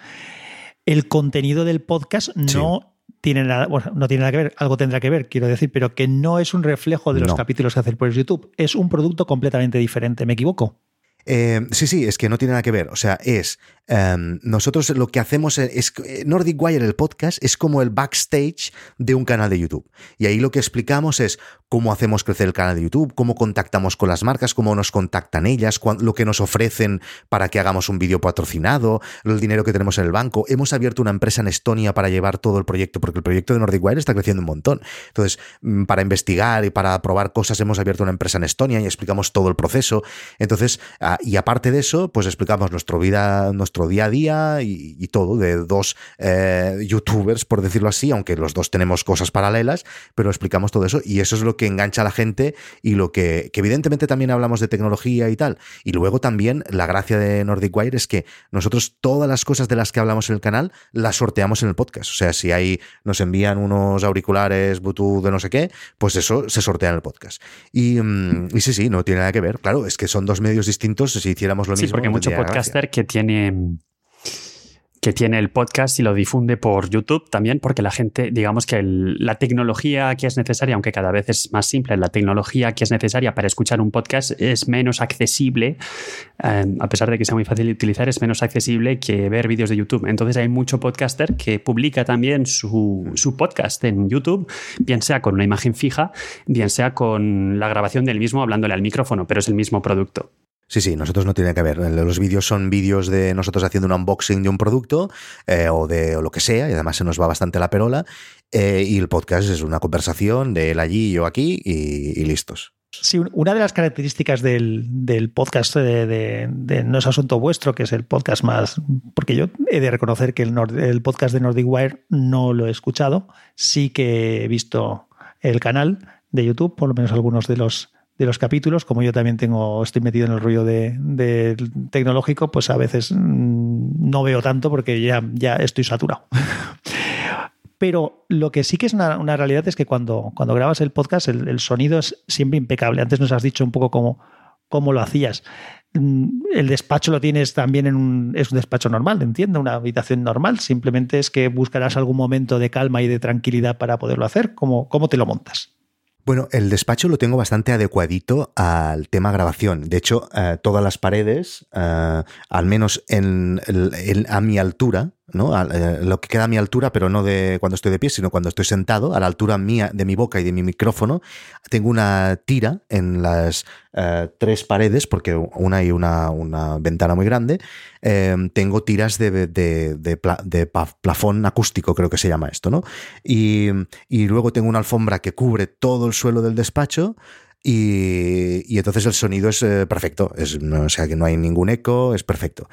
El contenido del podcast no tiene nada, bueno, no tiene nada que ver, algo tendrá que ver, quiero decir, pero que no es un reflejo de los capítulos que hace por YouTube. Es un producto completamente diferente, ¿me equivoco? Eh, sí, sí, es que no tiene nada que ver. O sea, es Em, nosotros lo que hacemos es, Nordic Wire, el podcast, es como el backstage de un canal de YouTube. Y ahí lo que explicamos es cómo hacemos crecer el canal de YouTube, cómo contactamos con las marcas, cómo nos contactan ellas, lo que nos ofrecen para que hagamos un vídeo patrocinado, el dinero que tenemos en el banco. Hemos abierto una empresa en Estonia para llevar todo el proyecto, porque el proyecto de Nordic Wire está creciendo un montón. Entonces, mm, para investigar y para probar cosas, hemos abierto una empresa en Estonia y explicamos todo el proceso. Entonces, ah, y aparte de eso, pues explicamos nuestra vida, día a día y, todo, de dos eh, youtubers, por decirlo así, aunque los dos tenemos cosas paralelas, pero explicamos todo eso y eso es lo que engancha a la gente y lo que, evidentemente también hablamos de tecnología y tal. Y luego también la gracia de Nordic Wire es que nosotros todas las cosas de las que hablamos en el canal las sorteamos en el podcast. O sea, si ahí nos envían unos auriculares Bluetooth de no sé qué, pues eso se sortea en el podcast. Y, mm, y sí, sí, no tiene nada que ver. Claro, es que son dos medios distintos. Si hiciéramos lo mismo. Sí, porque mucho podcaster que tiene que tiene el podcast y lo difunde por YouTube también, porque la gente, digamos que la tecnología que es necesaria, aunque cada vez es más simple, la tecnología que es necesaria para escuchar un podcast es menos accesible, em, a pesar de que sea muy fácil de utilizar, es menos accesible que ver vídeos de YouTube. Entonces hay mucho podcaster que publica también su, su podcast en YouTube, bien sea con una imagen fija, bien sea con la grabación del mismo hablándole al micrófono, pero es el mismo producto. Sí, sí, nosotros no tiene que ver. Los vídeos son vídeos de nosotros haciendo un unboxing de un producto eh, o de lo que sea, y además se nos va bastante la perola. Eh, y el podcast es una conversación de él allí y yo aquí y, listos. Sí, una de las características del, podcast de, No es Asunto Vuestro, que es el podcast más. Porque yo he de reconocer que el, el podcast de Nordic Wire no lo he escuchado. Sí que he visto el canal de YouTube, por lo menos algunos de los de los capítulos, como yo también tengo, estoy metido en el rollo de, tecnológico, pues a veces mm, no veo tanto porque ya, ya estoy saturado. Pero lo que sí que es una, realidad es que cuando, cuando grabas el podcast, el, sonido es siempre impecable. Antes nos has dicho un poco cómo, cómo lo hacías. Mm, el despacho lo tienes también en un, es un despacho normal, entiendo, una habitación normal. Simplemente es que buscarás algún momento de calma y de tranquilidad para poderlo hacer. ¿Cómo, cómo te lo montas? Bueno, el despacho lo tengo bastante adecuadito al tema grabación. De hecho, eh, todas las paredes, eh, al menos en, a mi altura, ¿no? Eh, lo que queda a mi altura, pero no de cuando estoy de pie, sino cuando estoy sentado, a la altura mía de mi boca y de mi micrófono, tengo una tira en las eh, tres paredes, porque una hay una, ventana muy grande, em, tengo tiras de, plafón acústico, creo que se llama esto, ¿no? Y, luego tengo una alfombra que cubre todo el suelo del despacho, y, entonces el sonido es eh, perfecto, o sea que no hay ningún eco, es perfecto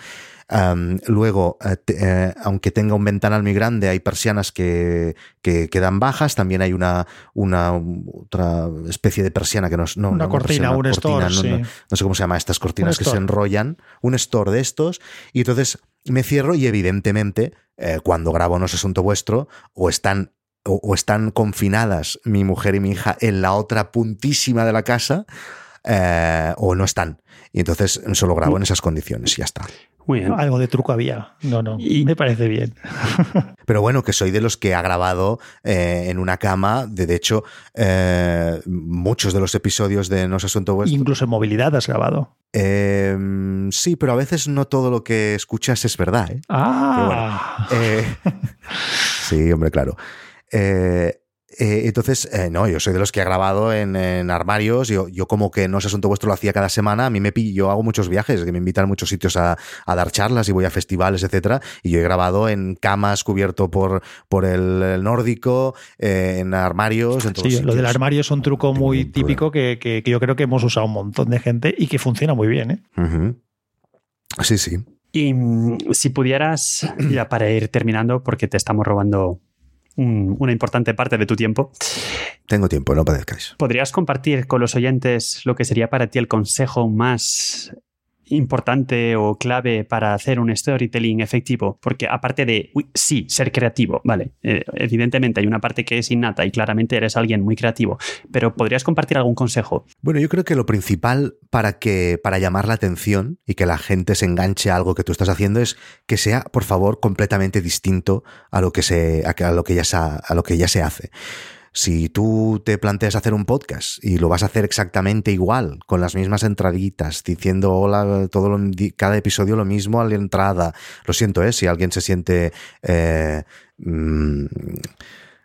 luego, eh, eh, aunque tenga un ventanal muy grande, hay persianas que, quedan bajas. También hay una, una otra especie de persiana que no es. una cortina, un store. No, sé cómo se llama estas cortinas que se enrollan. Un store de estos. Y entonces me cierro y, evidentemente, eh, cuando grabo No es asunto vuestro, o están o, están confinadas mi mujer y mi hija en la otra puntísima de la casa eh, o no están. Y entonces solo grabo en esas condiciones y ya está. Muy bien. Algo de truco había. No, no. Y... Me parece bien. Pero bueno, que soy de los que ha grabado eh, en una cama. De, hecho, eh, muchos de los episodios de No se asunto vuestro. Incluso en movilidad has grabado. Em, sí, pero a veces no todo lo que escuchas es verdad. Ah. sí, hombre, claro. Eh, eh, entonces, eh, no, yo soy de los que ha grabado en, armarios. Yo, yo, como que no es asunto vuestro, lo hacía cada semana. A mí me yo hago muchos viajes, que me invitan a muchos sitios a, dar charlas y voy a festivales, etcétera. Y yo he grabado en camas cubierto por, por el, nórdico, en armarios. En sí, lo del armario es un truco muy típico que, yo creo que hemos usado un montón de gente y que funciona muy bien. ¿eh? Sí, sí. Y mm, si pudieras, ya para ir terminando, porque te estamos robando una importante parte de tu tiempo. Tengo tiempo, no padezcáis. ¿Podrías compartir con los oyentes lo que sería para ti el consejo más importante o clave para hacer un storytelling efectivo? Porque aparte de, sí, ser creativo, vale, eh, evidentemente hay una parte que es innata y claramente eres alguien muy creativo, pero ¿podrías compartir algún consejo? Bueno, yo creo que lo principal para, que, para llamar la atención y que la gente se enganche a algo que tú estás haciendo es que sea, por favor, completamente distinto a lo que, se, a lo que, ya, a lo que ya se hace. Si tú te planteas hacer un podcast y lo vas a hacer exactamente igual, con las mismas entraditas, diciendo hola, todo cada episodio lo mismo a la entrada, lo siento, ¿eh? si alguien se siente... Eh, mm,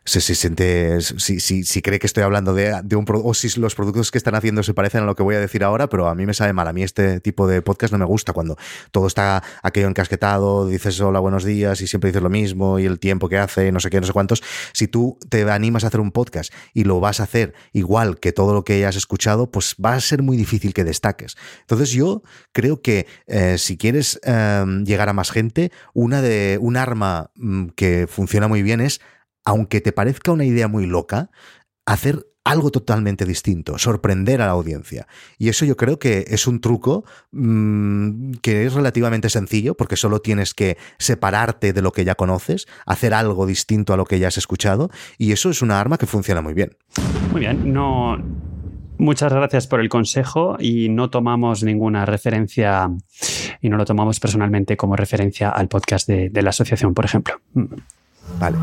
si, siente, si, si, cree que estoy hablando de, de un o si los productos que están haciendo se parecen a lo que voy a decir ahora, pero a mí me sabe mal. A mí este tipo de podcast no me gusta cuando todo está aquello encasquetado, dices hola, buenos días y siempre dices lo mismo y el tiempo que hace, no sé qué, no sé cuántos. Si tú te animas a hacer un podcast y lo vas a hacer igual que todo lo que hayas escuchado, pues va a ser muy difícil que destaques. Entonces yo creo que eh, si quieres em, llegar a más gente, una de un arma mm, que funciona muy bien es aunque te parezca una idea muy loca, hacer algo totalmente distinto, sorprender a la audiencia. Y eso yo creo que es un truco mm, que es relativamente sencillo, porque solo tienes que separarte de lo que ya conoces, hacer algo distinto a lo que ya has escuchado, y eso es una arma que funciona muy bien. Muy bien, no... Muchas gracias por el consejo y no tomamos ninguna referencia y no lo tomamos personalmente como referencia al podcast de, de la asociación, por ejemplo. Vale.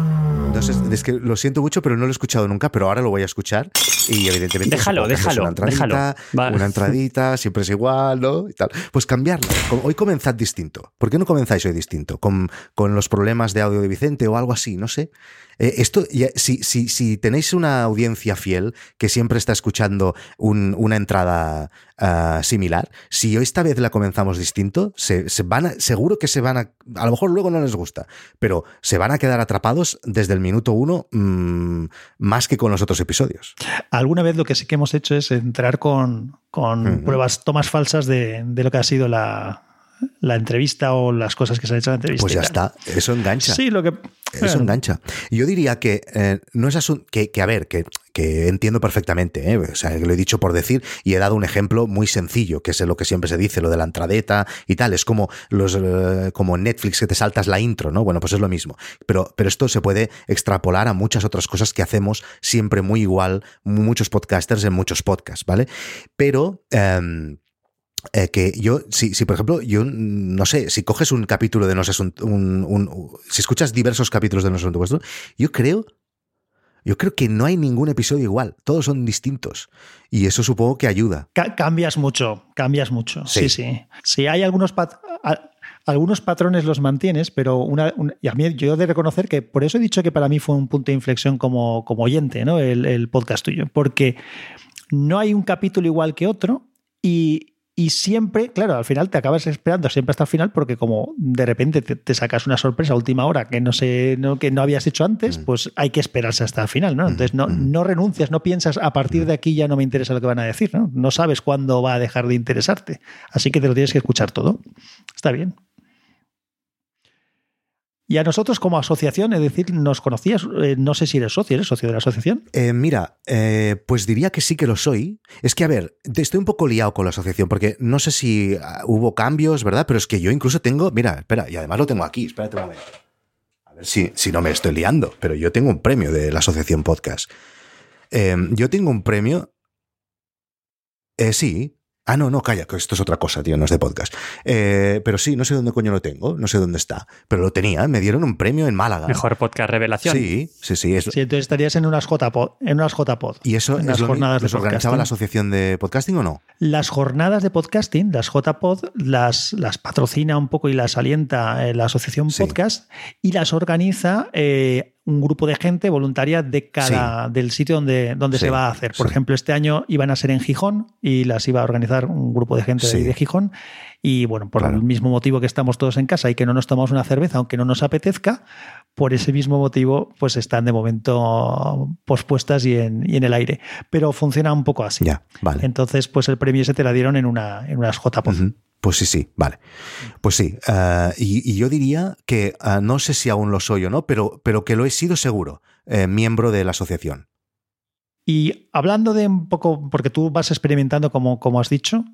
Entonces, es que lo siento mucho, pero no lo he escuchado nunca, pero ahora lo voy a escuchar. Y evidentemente. Déjalo, déjalo. Una entradita, una entradita, siempre es igual, ¿no? Y tal. Pues cambiarla. Hoy comenzad distinto. ¿Por qué no comenzáis hoy distinto? Con, con los problemas de audio de Vicente o algo así, no sé. Eh, esto, si, si, si, tenéis una audiencia fiel que siempre está escuchando una entrada ah, similar, si esta vez la comenzamos distinto, se, van seguro que se van a. A lo mejor luego no les gusta, pero se van a quedar atrapados desde el minuto uno mm, más que con los otros episodios. Alguna vez lo que sí que hemos hecho es entrar con, pruebas, tomas falsas de lo que ha sido la, la entrevista o las cosas que se han hecho en la entrevista. Pues ya está, eso engancha. Sí, lo que... Eso engancha. Yo diría que eh, no es asunto, que, a ver, que, que entiendo perfectamente, ¿eh? o sea, que lo he dicho por decir y he dado un ejemplo muy sencillo, que es lo que siempre se dice, lo de la entradeta y tal, es como los eh, como en Netflix que te saltas la intro, ¿no? Bueno, pues es lo mismo. Pero, pero esto se puede extrapolar a muchas otras cosas que hacemos siempre muy igual, muchos podcasters en muchos podcasts, ¿vale? Pero... Eh, que yo, si, si por ejemplo, yo no sé, si coges un capítulo de No sé, un, si escuchas diversos capítulos de No sé, vuestro, yo creo, yo creo que no hay ningún episodio igual, todos son distintos. Y eso supongo que ayuda. cambias mucho, cambias mucho. Sí, sí. Si hay algunos algunos patrones los mantienes, pero una, y a mí yo he de reconocer que por eso he dicho que para mí fue un punto de inflexión como, como oyente, ¿no? El, el podcast tuyo, porque no hay un capítulo igual que otro y, y siempre, claro, al final te acabas esperando siempre hasta el final porque como de repente te, sacas una sorpresa a última hora que no sé, no, que no habías hecho antes, mm. pues hay que esperarse hasta el final, ¿no? Entonces no, mm. no renuncias, no piensas a partir mm. de aquí ya no me interesa lo que van a decir, ¿no? No sabes cuándo va a dejar de interesarte. Así que te lo tienes que escuchar todo. Está bien. Y a nosotros como asociación, es decir, ¿nos conocías? Eh, no sé si eres socio, ¿eres socio de la asociación? Eh, mira, eh, pues diría que sí que lo soy. Es que, a ver, estoy un poco liado con la asociación porque no sé si ah, hubo cambios, ¿verdad? Pero es que yo incluso tengo, mira, espera, y además lo tengo aquí, espérate un momento. A Sí, si no me estoy liando, pero yo tengo un premio de la Asociación Podcast. Eh, yo tengo un premio. Sí, Ah, no, no, calla, que esto es otra cosa, tío, no es de podcast. Eh, pero sí, no sé dónde coño lo tengo, no sé dónde está. Pero lo tenía, me dieron un premio en Málaga. Mejor podcast revelación. Sí, sí, sí. sí, entonces estarías en unas JPod. En unas JPod ¿Y eso en es las lo jornadas de ¿los organizaba podcasting. la asociación de podcasting o no? Las jornadas de podcasting, las JPod, las, las patrocina un poco y las alienta eh, la asociación Sí. podcast y las organiza eh, un grupo de gente voluntaria de cada del sitio donde, donde Sí, se va a hacer. Por sí. ejemplo, este año iban a ser en Gijón y las iba a organizar un grupo de gente de, de Gijón. Y bueno, por Claro. el mismo motivo que estamos todos en casa y que no nos tomamos una cerveza, aunque no nos apetezca, por ese mismo motivo, pues están de momento pospuestas y en, y en el aire. Pero funciona un poco así. Ya, vale. Entonces, pues el premio ese te la dieron en, una, en unas JPod. Pues sí, sí, vale. Pues sí. eh, y, y yo diría que eh, no sé si aún lo soy o no, pero, pero que lo he sido seguro, eh, miembro de la asociación. Y hablando de un poco, porque tú vas experimentando como, como has dicho,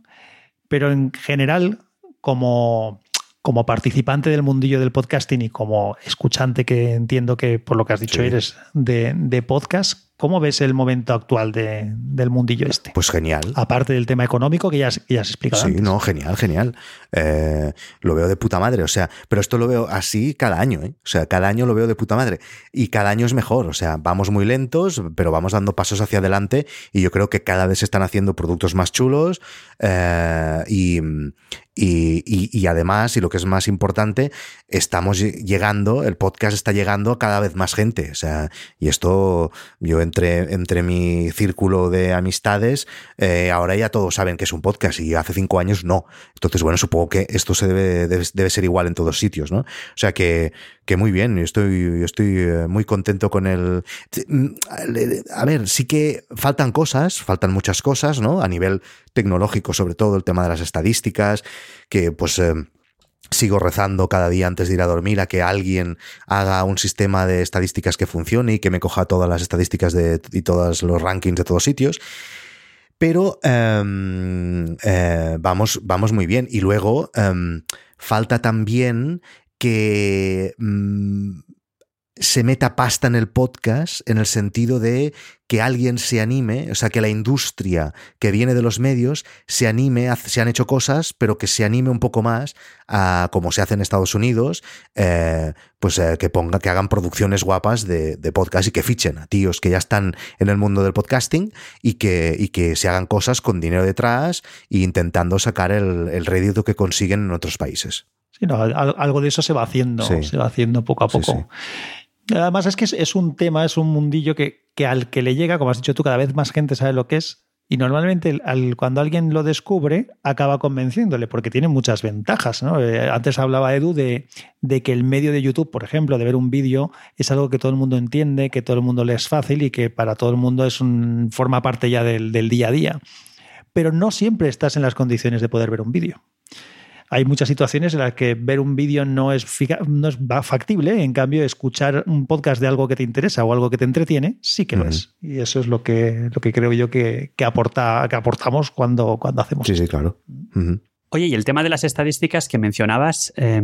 pero en general, como, como participante del mundillo del podcasting y como escuchante que entiendo que por lo que has dicho Sí. eres de, de podcast, ¿cómo ves el momento actual de- del mundillo este? Pues genial. Aparte del tema económico que ya que ya has explicado. Sí, antes. no, genial, genial. Eh, lo veo de puta madre, o sea, pero esto lo veo así cada año, ¿eh? O sea, cada año lo veo de puta madre. Y cada año es mejor, o sea, vamos muy lentos, pero vamos dando pasos hacia adelante y yo creo que cada vez se están haciendo productos más chulos eh, y, y, y- y además, y lo que es más importante, estamos lle- llegando, el podcast está llegando a cada vez más gente, o sea, y esto yo entre, entre mi círculo de amistades, eh, ahora ya todos saben que es un podcast y hace cinco años no. Entonces, bueno, supongo que esto se debe, debe, ser igual en todos sitios, ¿no? O sea que, que muy bien, yo estoy, yo estoy eh, muy contento con el... A ver, sí que faltan cosas, faltan muchas cosas, ¿no? A nivel tecnológico, sobre todo el tema de las estadísticas, que pues... eh, sigo rezando cada día antes de ir a dormir a que alguien haga un sistema de estadísticas que funcione y que me coja todas las estadísticas de, y todos los rankings de todos sitios. Pero em, eh, vamos, vamos muy bien. Y luego em, falta también que mm, se meta pasta en el podcast en el sentido de que alguien se anime, o sea, que la industria que viene de los medios se anime, a- se han hecho cosas, pero que se anime un poco más a como se hace en Estados Unidos, eh, pues eh, que ponga, que hagan producciones guapas de, de podcast y que fichen a tíos que ya están en el mundo del podcasting y que, y que se hagan cosas con dinero detrás e intentando sacar el, el rédito que consiguen en otros países. Sí, no, al- algo de eso se va haciendo, Sí. se va haciendo poco a Sí, poco. Además es que es, un tema, es un mundillo que, que al que le llega, como has dicho tú, cada vez más gente sabe lo que es. Y normalmente al- cuando alguien lo descubre, acaba convenciéndole, porque tiene muchas ventajas. ¿no? Eh, antes hablaba Edu de, de que el medio de YouTube, por ejemplo, de ver un vídeo, es algo que todo el mundo entiende, que todo el mundo le es fácil y que para todo el mundo es un, forma parte ya del, del día a día. Pero no siempre estás en las condiciones de poder ver un vídeo. Hay muchas situaciones en las que ver un vídeo no es, no es factible, en cambio escuchar un podcast de algo que te interesa o algo que te entretiene sí que lo es. Y eso es lo que, lo que creo yo que, que, aporta, que aportamos cuando, cuando hacemos Sí, sí, claro. Oye, y el tema de las estadísticas que mencionabas, eh,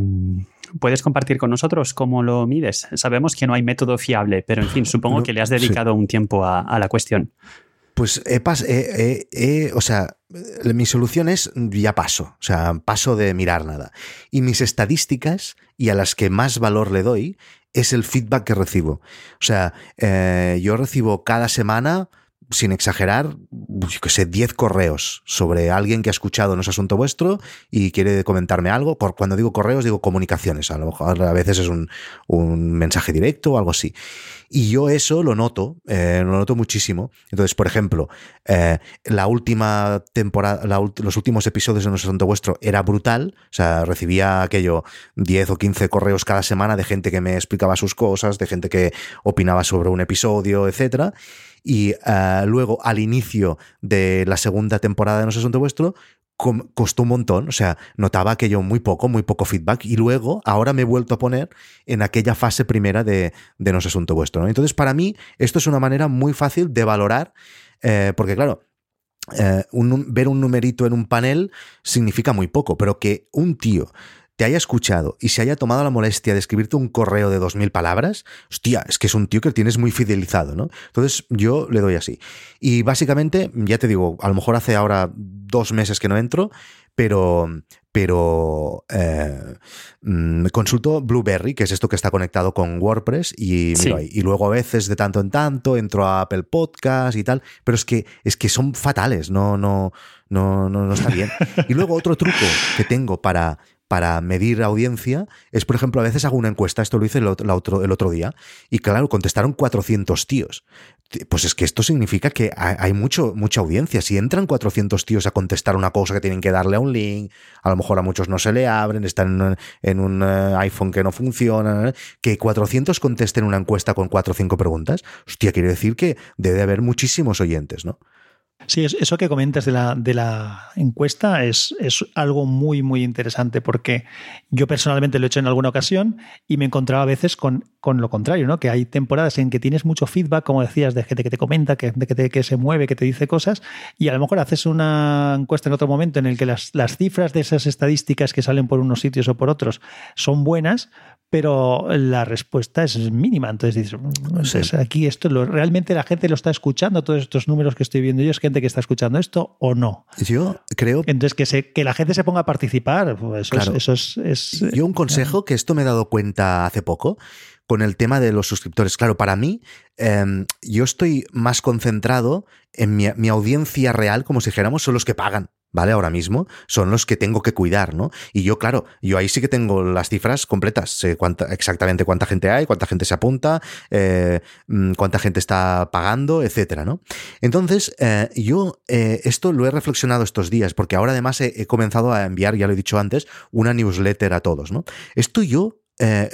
¿puedes compartir con nosotros cómo lo mides? Sabemos que no hay método fiable, pero en fin, supongo No, que le has sí. dedicado un tiempo a, a la cuestión. Pues he he- he- he- o sea, eh, mi solución es ya paso, o sea, paso de mirar nada. Y mis estadísticas y a las que más valor le doy es el feedback que recibo. O sea, eh, yo recibo cada semana, sin exagerar, yo que sé, 10 correos sobre alguien que ha escuchado No es Asunto Vuestro y quiere comentarme algo. Cuando digo correos, digo comunicaciones. A lo mejor a veces es un, un mensaje directo o algo así. Y yo eso lo noto, eh, lo noto muchísimo. Entonces, por ejemplo, eh, la última temporada, la los últimos episodios de Nuestro Asunto Vuestro era brutal. O sea, recibía aquello 10 o 15 correos cada semana de gente que me explicaba sus cosas, de gente que opinaba sobre un episodio, etcétera. Y eh, luego, al inicio de la segunda temporada de Nuestro Asunto Vuestro, costó un montón, o sea, notaba aquello muy poco, muy poco feedback y luego ahora me he vuelto a poner en aquella fase primera de, de No es Asunto Vuestro. Entonces, para mí, esto es una manera muy fácil de valorar, eh, porque claro, eh, ver un numerito en un panel significa muy poco, pero que un tío te haya escuchado y se haya tomado la molestia de escribirte un correo de 2.000 palabras, hostia, es que es un tío que tienes muy fidelizado, ¿no? Entonces yo le doy así. Y básicamente, ya te digo, a lo mejor hace ahora dos meses que no entro, pero, pero eh, mm, consulto Blueberry, que es esto que está conectado con WordPress, y, y luego a veces de tanto en tanto entro a Apple Podcast y tal, pero es que, es que son fatales, no, no, no, no, no está bien. Y luego otro truco que tengo para, para medir audiencia es, por ejemplo, a veces hago una encuesta, esto lo hice el otro, el otro día, y claro, contestaron 400 tíos. Pues es que esto significa que hay mucho, mucha audiencia. Si entran 400 tíos a contestar una cosa que tienen que darle a un link, a lo mejor a muchos no se le abren, están en, un eh, iPhone que no funciona, que 400 contesten una encuesta con 4 o 5 preguntas, hostia, quiere decir que debe haber muchísimos oyentes, ¿no? Sí, eso que comentas de la, de la encuesta es, es, algo muy, muy interesante porque yo personalmente lo he hecho en alguna ocasión y me encontraba a veces con, con lo contrario, ¿no? Que hay temporadas en que tienes mucho feedback, como decías, de gente que te comenta, que, de que, que se mueve, que te dice cosas y a lo mejor haces una encuesta en otro momento en el que las, las cifras de esas estadísticas que salen por unos sitios o por otros son buenas, pero la respuesta es mínima. Entonces dices, aquí esto lo, realmente la gente lo está escuchando, todos estos números que estoy viendo yo, es gente que está escuchando esto o no. Yo creo. Entonces, que, se, que la gente se ponga a participar, pues eso, es, Yo un consejo que esto me he dado cuenta hace poco con el tema de los suscriptores. Claro, para mí, em, yo estoy más concentrado en mi, mi, audiencia real, como si dijéramos, son los que pagan. ¿Vale? Ahora mismo son los que tengo que cuidar, ¿no? Y yo, claro, yo ahí sí que tengo las cifras completas, sé cuánta, exactamente cuánta gente hay, cuánta gente se apunta, eh, mm, cuánta gente está pagando, etcétera, ¿no? Entonces, eh, yo eh, esto lo he reflexionado estos días, porque ahora además he, comenzado a enviar, ya lo he dicho antes, una newsletter a todos, ¿no? Esto yo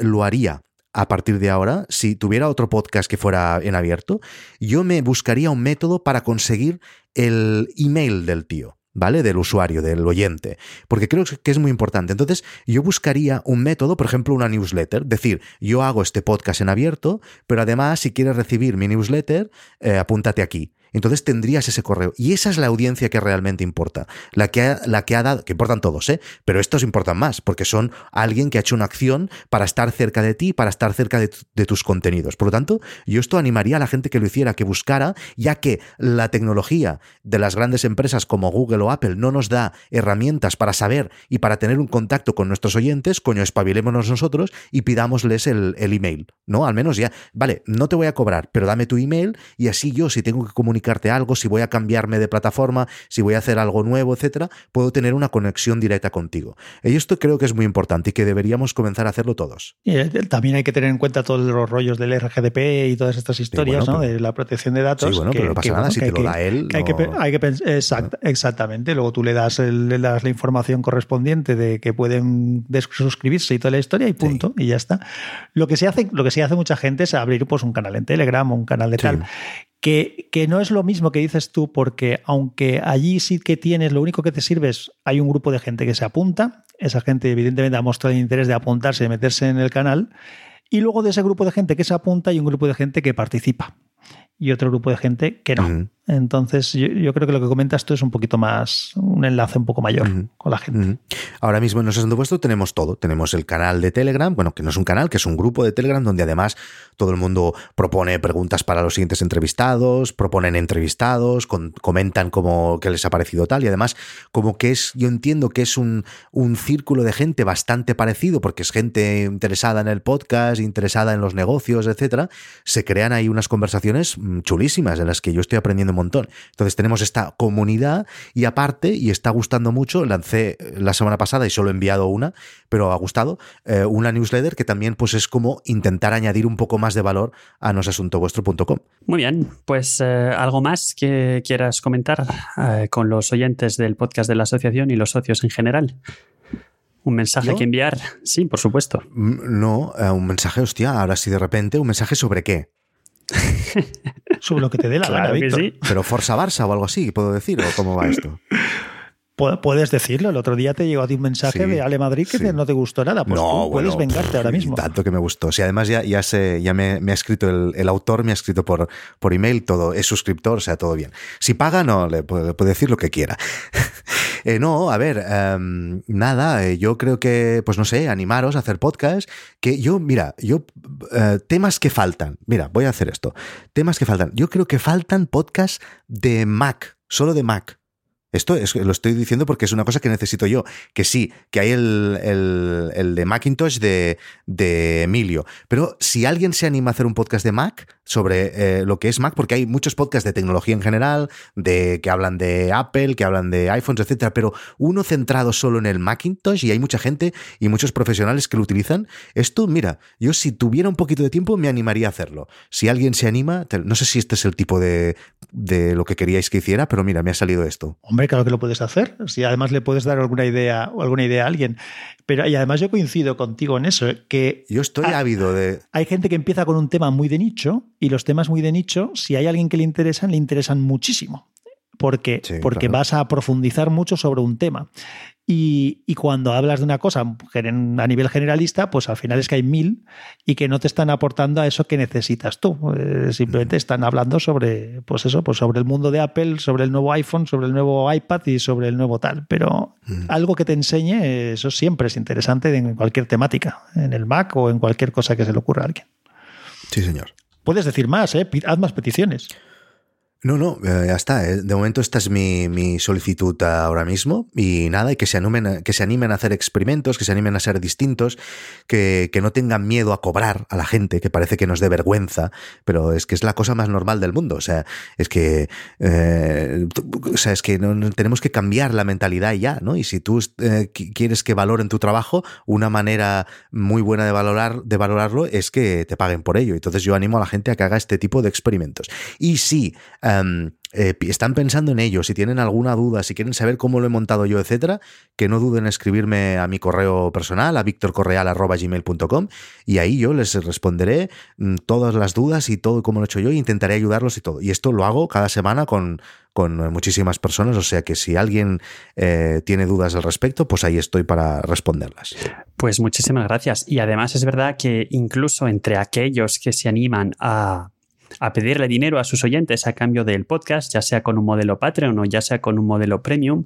lo haría a partir de ahora, si tuviera otro podcast que fuera en abierto, yo me buscaría un método para conseguir el email del tío. ¿Vale? Del usuario, del oyente, porque creo que es muy importante. Entonces, yo buscaría un método, por ejemplo, una newsletter, decir, yo hago este podcast en abierto, pero además, si quieres recibir mi newsletter, eh, apúntate aquí entonces tendrías ese correo. Y esa es la audiencia que realmente importa. La que ha, la que ha dado, que importan todos, ¿eh? Pero estos importan más, porque son alguien que ha hecho una acción para estar cerca de ti, para estar cerca de, tus contenidos. Por lo tanto, yo esto animaría a la gente que lo hiciera, que buscara, ya que la tecnología de las grandes empresas como Google o Apple no nos da herramientas para saber y para tener un contacto con nuestros oyentes, coño, espabilémonos nosotros y pidámosles el, el email, ¿no? Al menos ya, vale, no te voy a cobrar, pero dame tu email y así yo, si tengo que comunicar algo, si voy a cambiarme de plataforma, si voy a hacer algo nuevo, etcétera, puedo tener una conexión directa contigo. Y esto creo que es muy importante y que deberíamos comenzar a hacerlo todos. Y eh, también hay que tener en cuenta todos los rollos del RGDP y todas estas historias, ¿no? de la protección de datos. Sí, bueno, pero no pasa nada, si te lo da él. Hay que, hay que exactamente. Luego tú le das, le das la información correspondiente de que pueden suscribirse y toda la historia y punto, y ya está. Lo que se hace, lo que se hace mucha gente es abrir pues un canal en Telegram o un canal de tal que, que, no es lo mismo que dices tú, porque aunque allí sí que tienes, lo único que te sirve es, hay un grupo de gente que se apunta, esa gente evidentemente ha mostrado interés de apuntarse y meterse en el canal, y luego de ese grupo de gente que se apunta hay un grupo de gente que participa y otro grupo de gente que no. Entonces, yo, creo que lo que comentas tú es un poquito más, un enlace un poco mayor con la gente. Ahora mismo en Nuestro Puesto tenemos todo. Tenemos el canal de Telegram, bueno, que no es un canal, que es un grupo de Telegram donde además todo el mundo propone preguntas para los siguientes entrevistados, proponen entrevistados, comentan cómo que les ha parecido tal y además como que es, yo entiendo que es un, un círculo de gente bastante parecido porque es gente interesada en el podcast, interesada en los negocios, etcétera. Se crean ahí unas conversaciones mm, chulísimas en las que yo estoy aprendiendo un montón. Entonces tenemos esta comunidad y aparte, y está gustando mucho, lancé la semana pasada y solo he enviado una, pero ha gustado, eh, una newsletter que también pues es como intentar añadir un poco más de valor a nosasuntovuestro.com. Muy bien, pues eh, algo más que quieras comentar eh, con los oyentes del podcast de la asociación y los socios en general. ¿Un mensaje que enviar? Sí, por supuesto. Mm, no, un mensaje, hostia, ahora sí de repente, ¿un mensaje sobre qué? Sobre lo que te dé la gana, Víctor. Pero Forza Barça o algo así, ¿puedo decir? ¿O cómo va esto? Puedes decirlo. El otro día te llegó a ti un mensaje de Ale Madrid que no te gustó nada. Pues no, puedes vengarte ahora mismo. Tanto que me gustó. Si además ya, ya, sé, ya me, ha escrito el, autor, me ha escrito por, por email, todo, es suscriptor, o sea, todo bien. Si paga, no, le puedo, decir lo que quiera. Eh, no, a ver, em, nada, eh, yo creo que, pues no sé, animaros a hacer podcast. Que yo, mira, yo, eh, temas que faltan. Mira, voy a hacer esto. Temas que faltan. Yo creo que faltan podcasts de Mac, solo de Mac. Esto es, lo estoy diciendo porque es una cosa que necesito yo. Que sí, que hay el, el, de Macintosh de, de, Emilio. Pero si alguien se anima a hacer un podcast de Mac sobre eh, lo que es Mac, porque hay muchos podcasts de tecnología en general, de que hablan de Apple, que hablan de iPhones, etcétera, pero uno centrado solo en el Macintosh y hay mucha gente y muchos profesionales que lo utilizan. Esto, mira, yo si tuviera un poquito de tiempo me animaría a hacerlo. Si alguien se anima, no sé si este es el tipo de, de lo que queríais que hiciera, pero mira, me ha salido esto. Hombre, claro que lo puedes hacer. Si además le puedes dar alguna idea o alguna idea a alguien. Pero y además yo coincido contigo en eso, que yo estoy ávido de. Hay gente que empieza con un tema muy de nicho y los temas muy de nicho, si hay alguien que le interesan, le interesan muchísimo. Porque, porque vas a profundizar mucho sobre un tema. Y, cuando hablas de una cosa a nivel generalista, pues al final es que hay mil y que no te están aportando a eso que necesitas tú. Eh, simplemente están hablando sobre, pues eso, pues sobre el mundo de Apple, sobre el nuevo iPhone, sobre el nuevo iPad y sobre el nuevo tal. Pero algo que te enseñe, eso siempre es interesante en cualquier temática, en el Mac o en cualquier cosa que se le ocurra a alguien. Sí, señor. Puedes decir más, ¿eh? haz más peticiones. No, no, eh, ya está. Eh. De momento esta es mi, solicitud ahora mismo y nada, y que se, animen, que se animen a hacer experimentos, que se animen a ser distintos, que, no tengan miedo a cobrar a la gente, que parece que nos dé vergüenza, pero es que es la cosa más normal del mundo. O sea, es que, eh, o sea, es que tenemos que cambiar la mentalidad ya, ¿no? Y si tú quieres que valoren tu trabajo, una manera muy buena de, valorar, de valorarlo es que te paguen por ello. Entonces yo animo a la gente a que haga este tipo de experimentos. Y si Em, eh, están pensando en ello, si tienen alguna duda, si quieren saber cómo lo he montado yo, etcétera, que no duden en escribirme a mi correo personal, a victorcorreal.gmail.com y ahí yo les responderé mm, todas las dudas y todo cómo lo he hecho yo e intentaré ayudarlos y todo. Y esto lo hago cada semana con, con muchísimas personas, o sea que si alguien eh, tiene dudas al respecto, pues ahí estoy para responderlas. Pues muchísimas gracias. Y además es verdad que incluso entre aquellos que se animan a a pedirle dinero a sus oyentes a cambio del podcast, ya sea con un modelo Patreon o ya sea con un modelo Premium,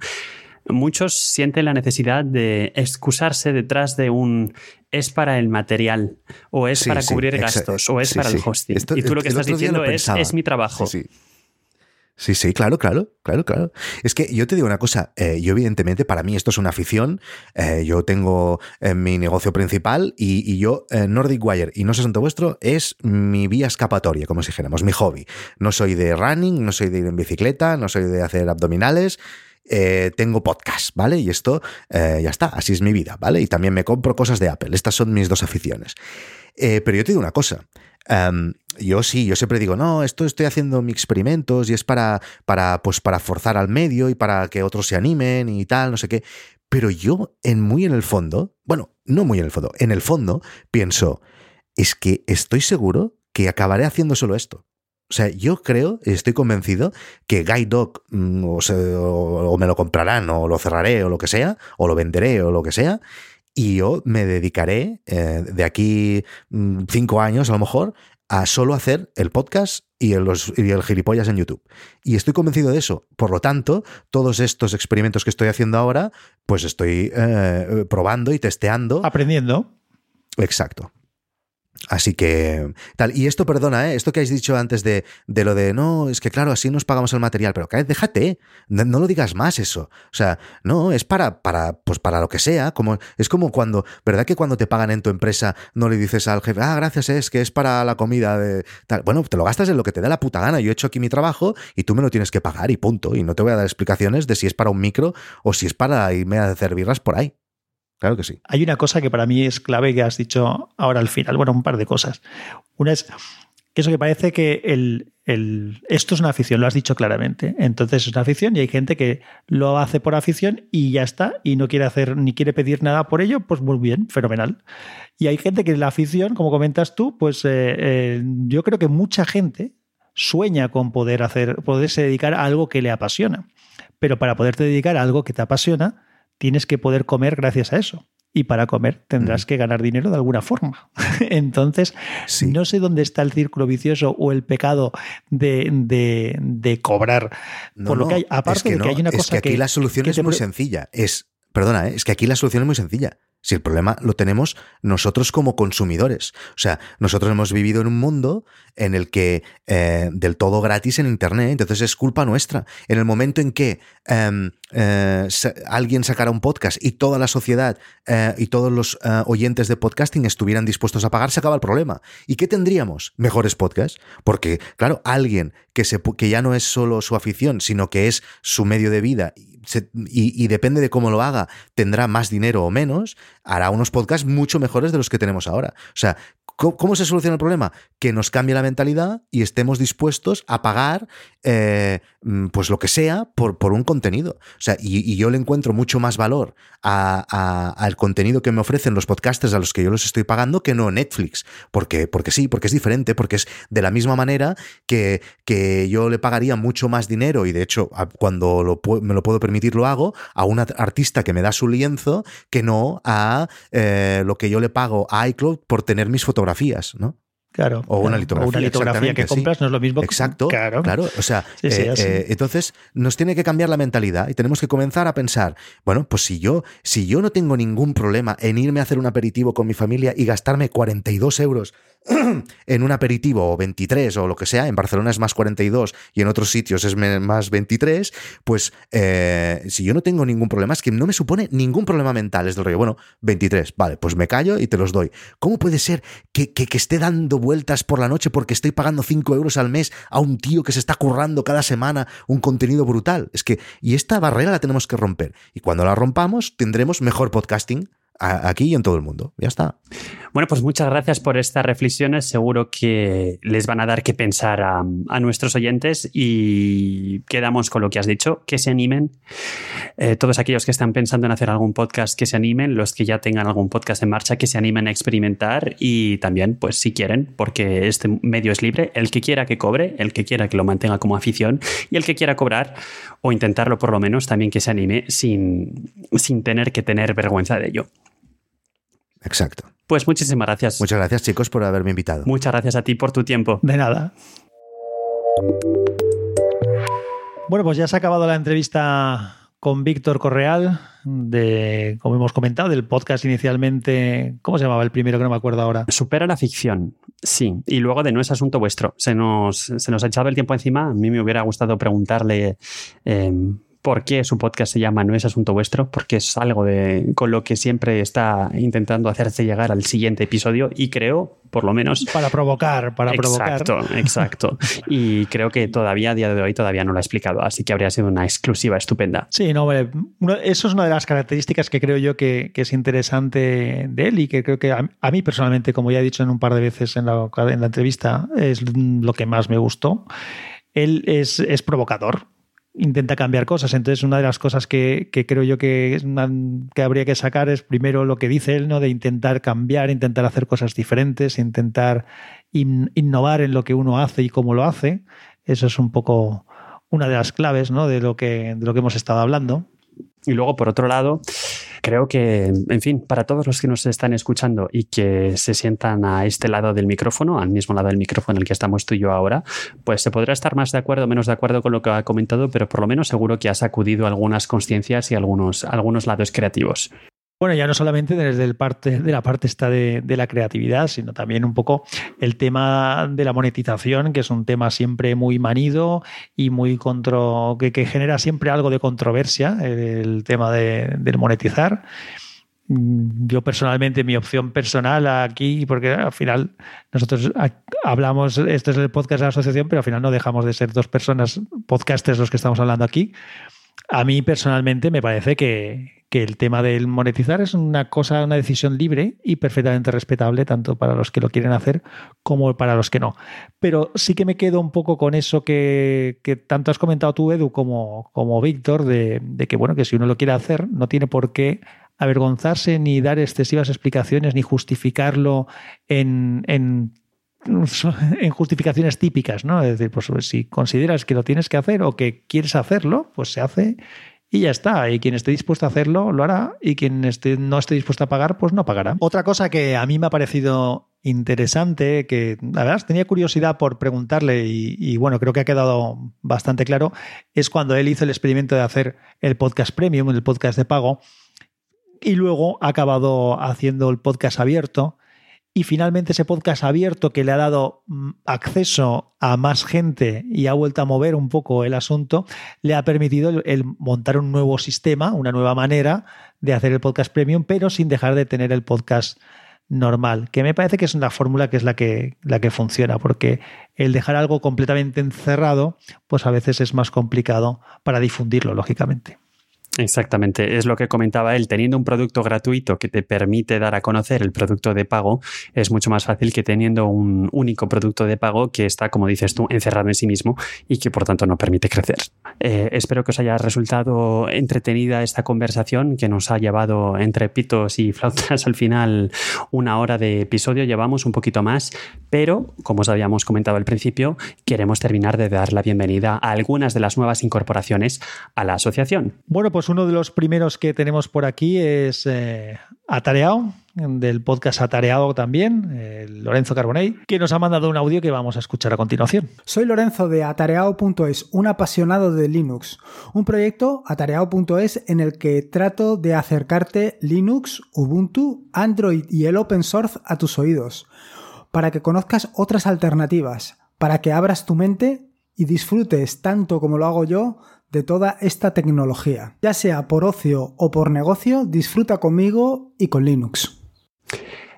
muchos sienten la necesidad de excusarse detrás de un es para el material o es para cubrir gastos o es para el hosting. y tú lo que estás diciendo es es mi trabajo. Sí, sí, claro, claro, claro, claro. Es que yo te digo una cosa, eh, yo evidentemente para mí esto es una afición, eh, yo tengo eh, mi negocio principal y, yo Nordic Wire y no sé santo vuestro es mi vía escapatoria, como si dijéramos, mi hobby. No soy de running, no soy de ir en bicicleta, no soy de hacer abdominales, tengo podcast, ¿vale? Y esto ya está, así es mi vida, ¿vale? Y también me compro cosas de Apple, estas son mis dos aficiones. pero yo te digo una cosa, Em, yo sí, yo siempre digo, no, esto estoy haciendo mis experimentos y es para, para, pues, para forzar al medio y para que otros se animen y tal, no sé qué. Pero yo, en muy en el fondo, bueno, no muy en el fondo, en el fondo, pienso, es que estoy seguro que acabaré haciendo solo esto. O sea, yo creo, estoy convencido que Guide Dog mm, o, me lo comprarán o lo cerraré o lo que sea, o lo venderé o lo que sea, y yo me dedicaré eh, de aquí mm, cinco años a lo mejor a solo hacer el podcast y el, los, y el gilipollas en YouTube. Y estoy convencido de eso. Por lo tanto, todos estos experimentos que estoy haciendo ahora, pues estoy eh, probando y testeando. Aprendiendo. Exacto. Así que tal. Y esto, perdona, ¿eh? esto que has dicho antes de, de, lo de no, es que claro, así nos pagamos el material, pero déjate, no, no, lo digas más eso. O sea, no, es para, para, pues para lo que sea. Como, es como cuando, ¿verdad que cuando te pagan en tu empresa no le dices al jefe, ah, gracias, es que es para la comida de tal? Bueno, te lo gastas en lo que te dé la puta gana. Yo he hecho aquí mi trabajo y tú me lo tienes que pagar y punto. Y no te voy a dar explicaciones de si es para un micro o si es para irme a hacer birras por ahí. Claro que sí. Hay una cosa que para mí es clave que has dicho ahora al final. Bueno, un par de cosas. Una es eso que parece que el, esto es una afición, lo has dicho claramente. Entonces es una afición y hay gente que lo hace por afición y ya está, y no quiere hacer ni quiere pedir nada por ello, pues muy bien, fenomenal. Y hay gente que la afición, como comentas tú, pues eh, eh, yo creo que mucha gente sueña con poder hacer, poderse dedicar a algo que le apasiona. Pero para poderte dedicar a algo que te apasiona, tienes que poder comer gracias a eso. y para comer tendrás que ganar dinero de alguna forma. Entonces, no sé dónde está el círculo vicioso o el pecado de, cobrar. por lo que hay, aparte de que hay una cosa que aquí la solución es muy sencilla. Es, perdona, ¿eh? es que aquí la solución es muy sencilla. Si el problema lo tenemos nosotros como consumidores. O sea, nosotros hemos vivido en un mundo en el que eh, del todo gratis en Internet, entonces es culpa nuestra. En el momento en que em, eh, alguien sacara un podcast y toda la sociedad eh, y todos los oyentes de podcasting estuvieran dispuestos a pagar, se acaba el problema. ¿Y qué tendríamos? Mejores podcasts. Porque, claro, alguien que, se, que ya no es solo su afición, sino que es su medio de vida y, depende de cómo lo haga, tendrá más dinero o menos, hará unos podcasts mucho mejores de los que tenemos ahora. O sea, ¿Cómo, se soluciona el problema? Que nos cambie la mentalidad y estemos dispuestos a pagar eh, mm, pues lo que sea por, un contenido. O sea, y, yo le encuentro mucho más valor al contenido que me ofrecen los podcasters a los que yo los estoy pagando que no Netflix. Porque, porque sí, porque es diferente, porque es de la misma manera que, que yo le pagaría mucho más dinero y de hecho cuando me lo puedo permitir lo hago a un artista que me da su lienzo que no a eh, lo que yo le pago a iCloud por tener mis fotografías ¿no? Claro. O una litografía. una litografía que compras no es lo mismo. Exacto. Claro. claro. O sea, eh, eh, entonces nos tiene que cambiar la mentalidad y tenemos que comenzar a pensar, bueno, pues si yo, si yo no tengo ningún problema en irme a hacer un aperitivo con mi familia y gastarme 42 euros en un aperitivo o 23 o lo que sea, en Barcelona es más 42 y en otros sitios es más 23, pues eh, si yo no tengo ningún problema, es que no me supone ningún problema mental, es del rollo, bueno, 23, vale, pues me callo y te los doy. ¿Cómo puede ser que, que, que esté dando vueltas por la noche porque estoy pagando 5 euros al mes a un tío que se está currando cada semana un contenido brutal? Es que, y esta barrera la tenemos que romper. Y cuando la rompamos, tendremos mejor podcasting aquí y en todo el mundo. Ya está. Bueno, pues muchas gracias por estas reflexiones. Seguro que les van a dar que pensar a, nuestros oyentes y quedamos con lo que has dicho, que se animen. Eh, todos aquellos que están pensando en hacer algún podcast, que se animen. Los que ya tengan algún podcast en marcha, que se animen a experimentar y también, pues si quieren, porque este medio es libre, el que quiera que cobre, el que quiera que lo mantenga como afición y el que quiera cobrar o intentarlo por lo menos, también que se anime sin, sin tener que tener vergüenza de ello. Exacto. Pues muchísimas gracias. Muchas gracias, chicos, por haberme invitado. Muchas gracias a ti por tu tiempo. De nada. Bueno, pues ya se ha acabado la entrevista con Víctor Correal, de, como hemos comentado, del podcast inicialmente. ¿Cómo se llamaba el primero que no me acuerdo ahora? Supera la ficción, sí. Y luego de No es asunto vuestro. Se nos, se nos ha echado el tiempo encima. A mí me hubiera gustado preguntarle. Eh, por qué su podcast se llama No es asunto vuestro, porque es algo de, con lo que siempre está intentando hacerse llegar al siguiente episodio y creo, por lo menos... Para provocar, para provocar. Exacto, exacto. y creo que todavía, a día de hoy, todavía no lo ha explicado, así que habría sido una exclusiva estupenda. Sí, no, eso es una de las características que creo yo que, es interesante de él y que creo que a, mí personalmente, como ya he dicho en un par de veces en la, en la entrevista, es lo que más me gustó. Él es, es provocador, intenta cambiar cosas. Entonces, una de las cosas que, creo yo que, que habría que sacar es primero lo que dice él, ¿no? De intentar cambiar, intentar hacer cosas diferentes, intentar innovar en lo que uno hace y cómo lo hace. Eso es un poco una de las claves, ¿no? De lo que, de lo que hemos estado hablando. Y luego, por otro lado, creo que, en fin, para todos los que nos están escuchando y que se sientan a este lado del micrófono, al mismo lado del micrófono en el que estamos tú y yo ahora, pues se podrá estar más de acuerdo o menos de acuerdo con lo que ha comentado, pero por lo menos seguro que ha sacudido algunas conciencias y algunos, algunos lados creativos. Bueno, ya no solamente desde el parte, de la parte esta de, la creatividad, sino también un poco el tema de la monetización, que es un tema siempre muy manido y muy contro, que, genera siempre algo de controversia, el tema de, del monetizar. Yo personalmente, mi opción personal aquí, porque al final nosotros hablamos, este es el podcast de la asociación, pero al final no dejamos de ser dos personas, podcasters los que estamos hablando aquí. A mí personalmente me parece que, que el tema del monetizar es una cosa, una decisión libre y perfectamente respetable, tanto para los que lo quieren hacer como para los que no. Pero sí que me quedo un poco con eso que, tanto has comentado tú, Edu, como, como Víctor, de, que bueno, que si uno lo quiere hacer, no tiene por qué avergonzarse ni dar excesivas explicaciones ni justificarlo en, en en justificaciones típicas, ¿no? Es decir, pues si consideras que lo tienes que hacer o que quieres hacerlo, pues se hace y ya está. Y quien esté dispuesto a hacerlo, lo hará. Y quien esté, no esté dispuesto a pagar, pues no pagará. Otra cosa que a mí me ha parecido interesante, que la verdad tenía curiosidad por preguntarle y, bueno, creo que ha quedado bastante claro, es cuando él hizo el experimento de hacer el podcast premium, el podcast de pago, y luego ha acabado haciendo el podcast abierto y finalmente ese podcast abierto que le ha dado mm, acceso a más gente y ha vuelto a mover un poco el asunto, le ha permitido el, montar un nuevo sistema, una nueva manera de hacer el podcast premium, pero sin dejar de tener el podcast normal, que me parece que es una fórmula que es la que, la que funciona, porque el dejar algo completamente encerrado, pues a veces es más complicado para difundirlo, lógicamente. Exactamente, es lo que comentaba él. Teniendo un producto gratuito que te permite dar a conocer el producto de pago, es mucho más fácil que teniendo un único producto de pago que está, como dices tú, encerrado en sí mismo y que por tanto no permite crecer. Eh, espero que os haya resultado entretenida esta conversación que nos ha llevado entre pitos y flautas al final una hora de episodio. Llevamos un poquito más, pero como os habíamos comentado al principio, queremos terminar de dar la bienvenida a algunas de las nuevas incorporaciones a la asociación. Bueno, pues uno de los primeros que tenemos por aquí es eh, Atareado, del podcast Atareado también, Lorenzo Carbonell, que nos ha mandado un audio que vamos a escuchar a continuación. Soy Lorenzo de atareado.es, un apasionado de Linux, un proyecto atareado.es en el que trato de acercarte Linux, Ubuntu, Android y el open source a tus oídos, para que conozcas otras alternativas, para que abras tu mente y disfrutes tanto como lo hago yo de toda esta tecnología. Ya sea por ocio o por negocio, disfruta conmigo y con Linux.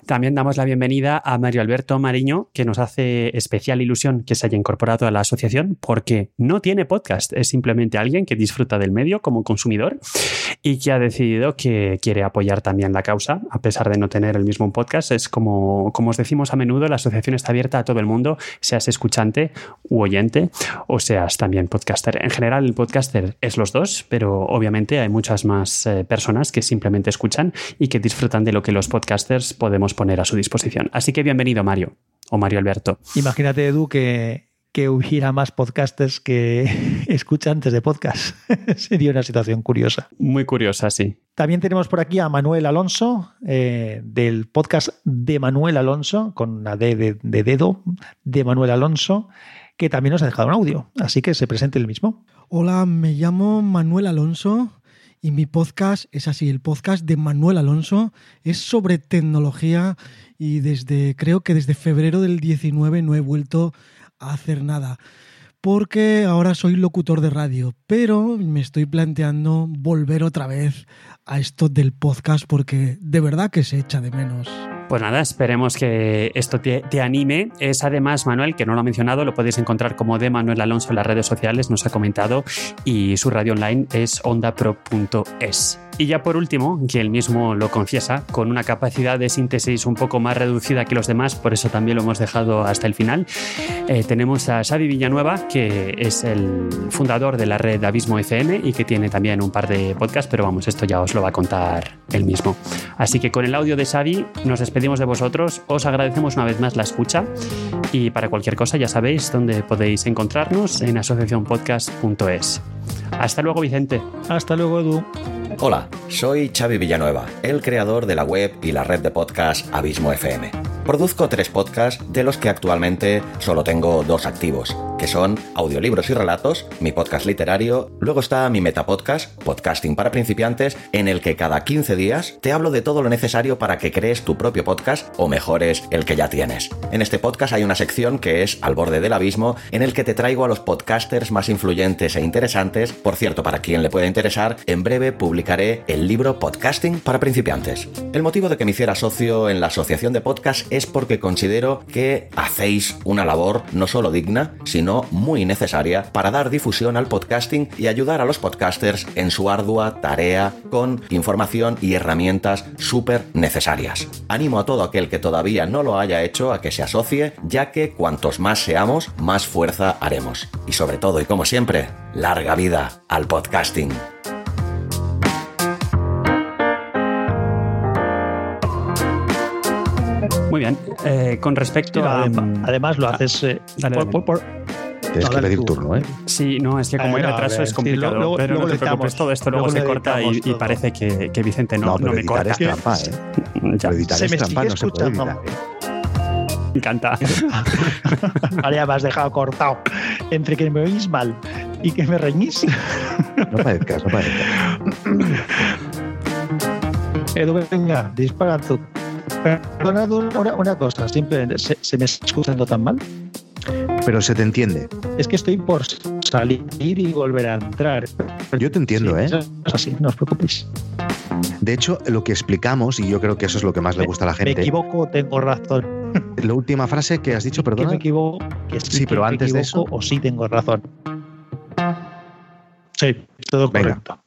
También damos la bienvenida a Mario Alberto Mariño, que nos hace especial ilusión que se haya incorporado a la asociación porque no tiene podcast, es simplemente alguien que disfruta del medio como consumidor y que ha decidido que quiere apoyar también la causa, a pesar de no tener el mismo podcast. Es como, como os decimos a menudo, la asociación está abierta a todo el mundo, seas escuchante u oyente o seas también podcaster. En general, el podcaster es los dos, pero obviamente hay muchas más eh, personas que simplemente escuchan y que disfrutan de lo que los podcasters podemos poner a su disposición. Así que bienvenido, Mario, o Mario Alberto. Imagínate, Edu, que, que hubiera más podcasters que escuchantes de podcast. Sería una situación curiosa. Muy curiosa, sí. También tenemos por aquí a Manuel Alonso, eh, del podcast de Manuel Alonso, con una D de, de, dedo, de Manuel Alonso, que también nos ha dejado un audio. Así que se presente el mismo. Hola, me llamo Manuel Alonso y mi podcast es así, el podcast de Manuel Alonso es sobre tecnología y desde creo que desde febrero del 19 no he vuelto a hacer nada porque ahora soy locutor de radio, pero me estoy planteando volver otra vez a esto del podcast porque de verdad que se echa de menos. Pues nada, esperemos que esto te, anime. Es además Manuel, que no lo ha mencionado, lo podéis encontrar como de Manuel Alonso en las redes sociales, nos ha comentado, y su radio online es ondapro.es. Y ya por último, que él mismo lo confiesa, con una capacidad de síntesis un poco más reducida que los demás, por eso también lo hemos dejado hasta el final, eh, tenemos a Xavi Villanueva, que es el fundador de la red Abismo FM y que tiene también un par de podcasts, pero vamos, esto ya os lo va a contar él mismo. Así que con el audio de Xavi nos despedimos de vosotros, os agradecemos una vez más la escucha y para cualquier cosa ya sabéis dónde podéis encontrarnos en asociacionpodcast.es. Hasta luego, Vicente. Hasta luego, Edu. Hola, soy Xavi Villanueva, el creador de la web y la red de podcast Abismo FM. Produzco tres podcasts de los que actualmente solo tengo dos activos que son audiolibros y relatos, mi podcast literario, luego está mi metapodcast, Podcasting para principiantes, en el que cada 15 días te hablo de todo lo necesario para que crees tu propio podcast o mejores el que ya tienes. En este podcast hay una sección que es Al borde del abismo, en el que te traigo a los podcasters más influyentes e interesantes. Por cierto, para quien le pueda interesar, en breve publicaré el libro Podcasting para principiantes. El motivo de que me hiciera socio en la asociación de podcast es porque considero que hacéis una labor no solo digna, sino muy necesaria para dar difusión al podcasting y ayudar a los podcasters en su ardua tarea con información y herramientas súper necesarias. Animo a todo aquel que todavía no lo haya hecho a que se asocie, ya que cuantos más seamos, más fuerza haremos. Y sobre todo, y como siempre, larga vida al podcasting. Muy bien. Eh, con respecto a. Además, lo ah, haces. Eh, Tienes que pedir turno, ¿eh? Sí, no, es que como hay retraso es complicado. pero no te preocupes, todo esto luego, se corta y, parece que, que, Vicente no, no, me corta. Es trampa, ¿eh? ya. editar se es trampa, no se puede editar. Me encanta. Ahora ya me has dejado cortado. Entre que me oís mal y que me reñís. No parezcas, no parezcas. Edu, venga, dispara tú. Perdona una, una cosa, simplemente, ¿se, ¿se, me está escuchando tan mal? Pero se te entiende. Es que estoy por salir y volver a entrar. Yo te entiendo, sí, ¿eh? Es así, no os preocupéis. De hecho, lo que explicamos, y yo creo que eso es lo que más le gusta a la gente. Me equivoco, tengo razón. La última frase que has dicho, perdón. Que me equivoco, que sí, sí pero que antes me de eso. O sí tengo razón. Sí, todo Venga. correcto.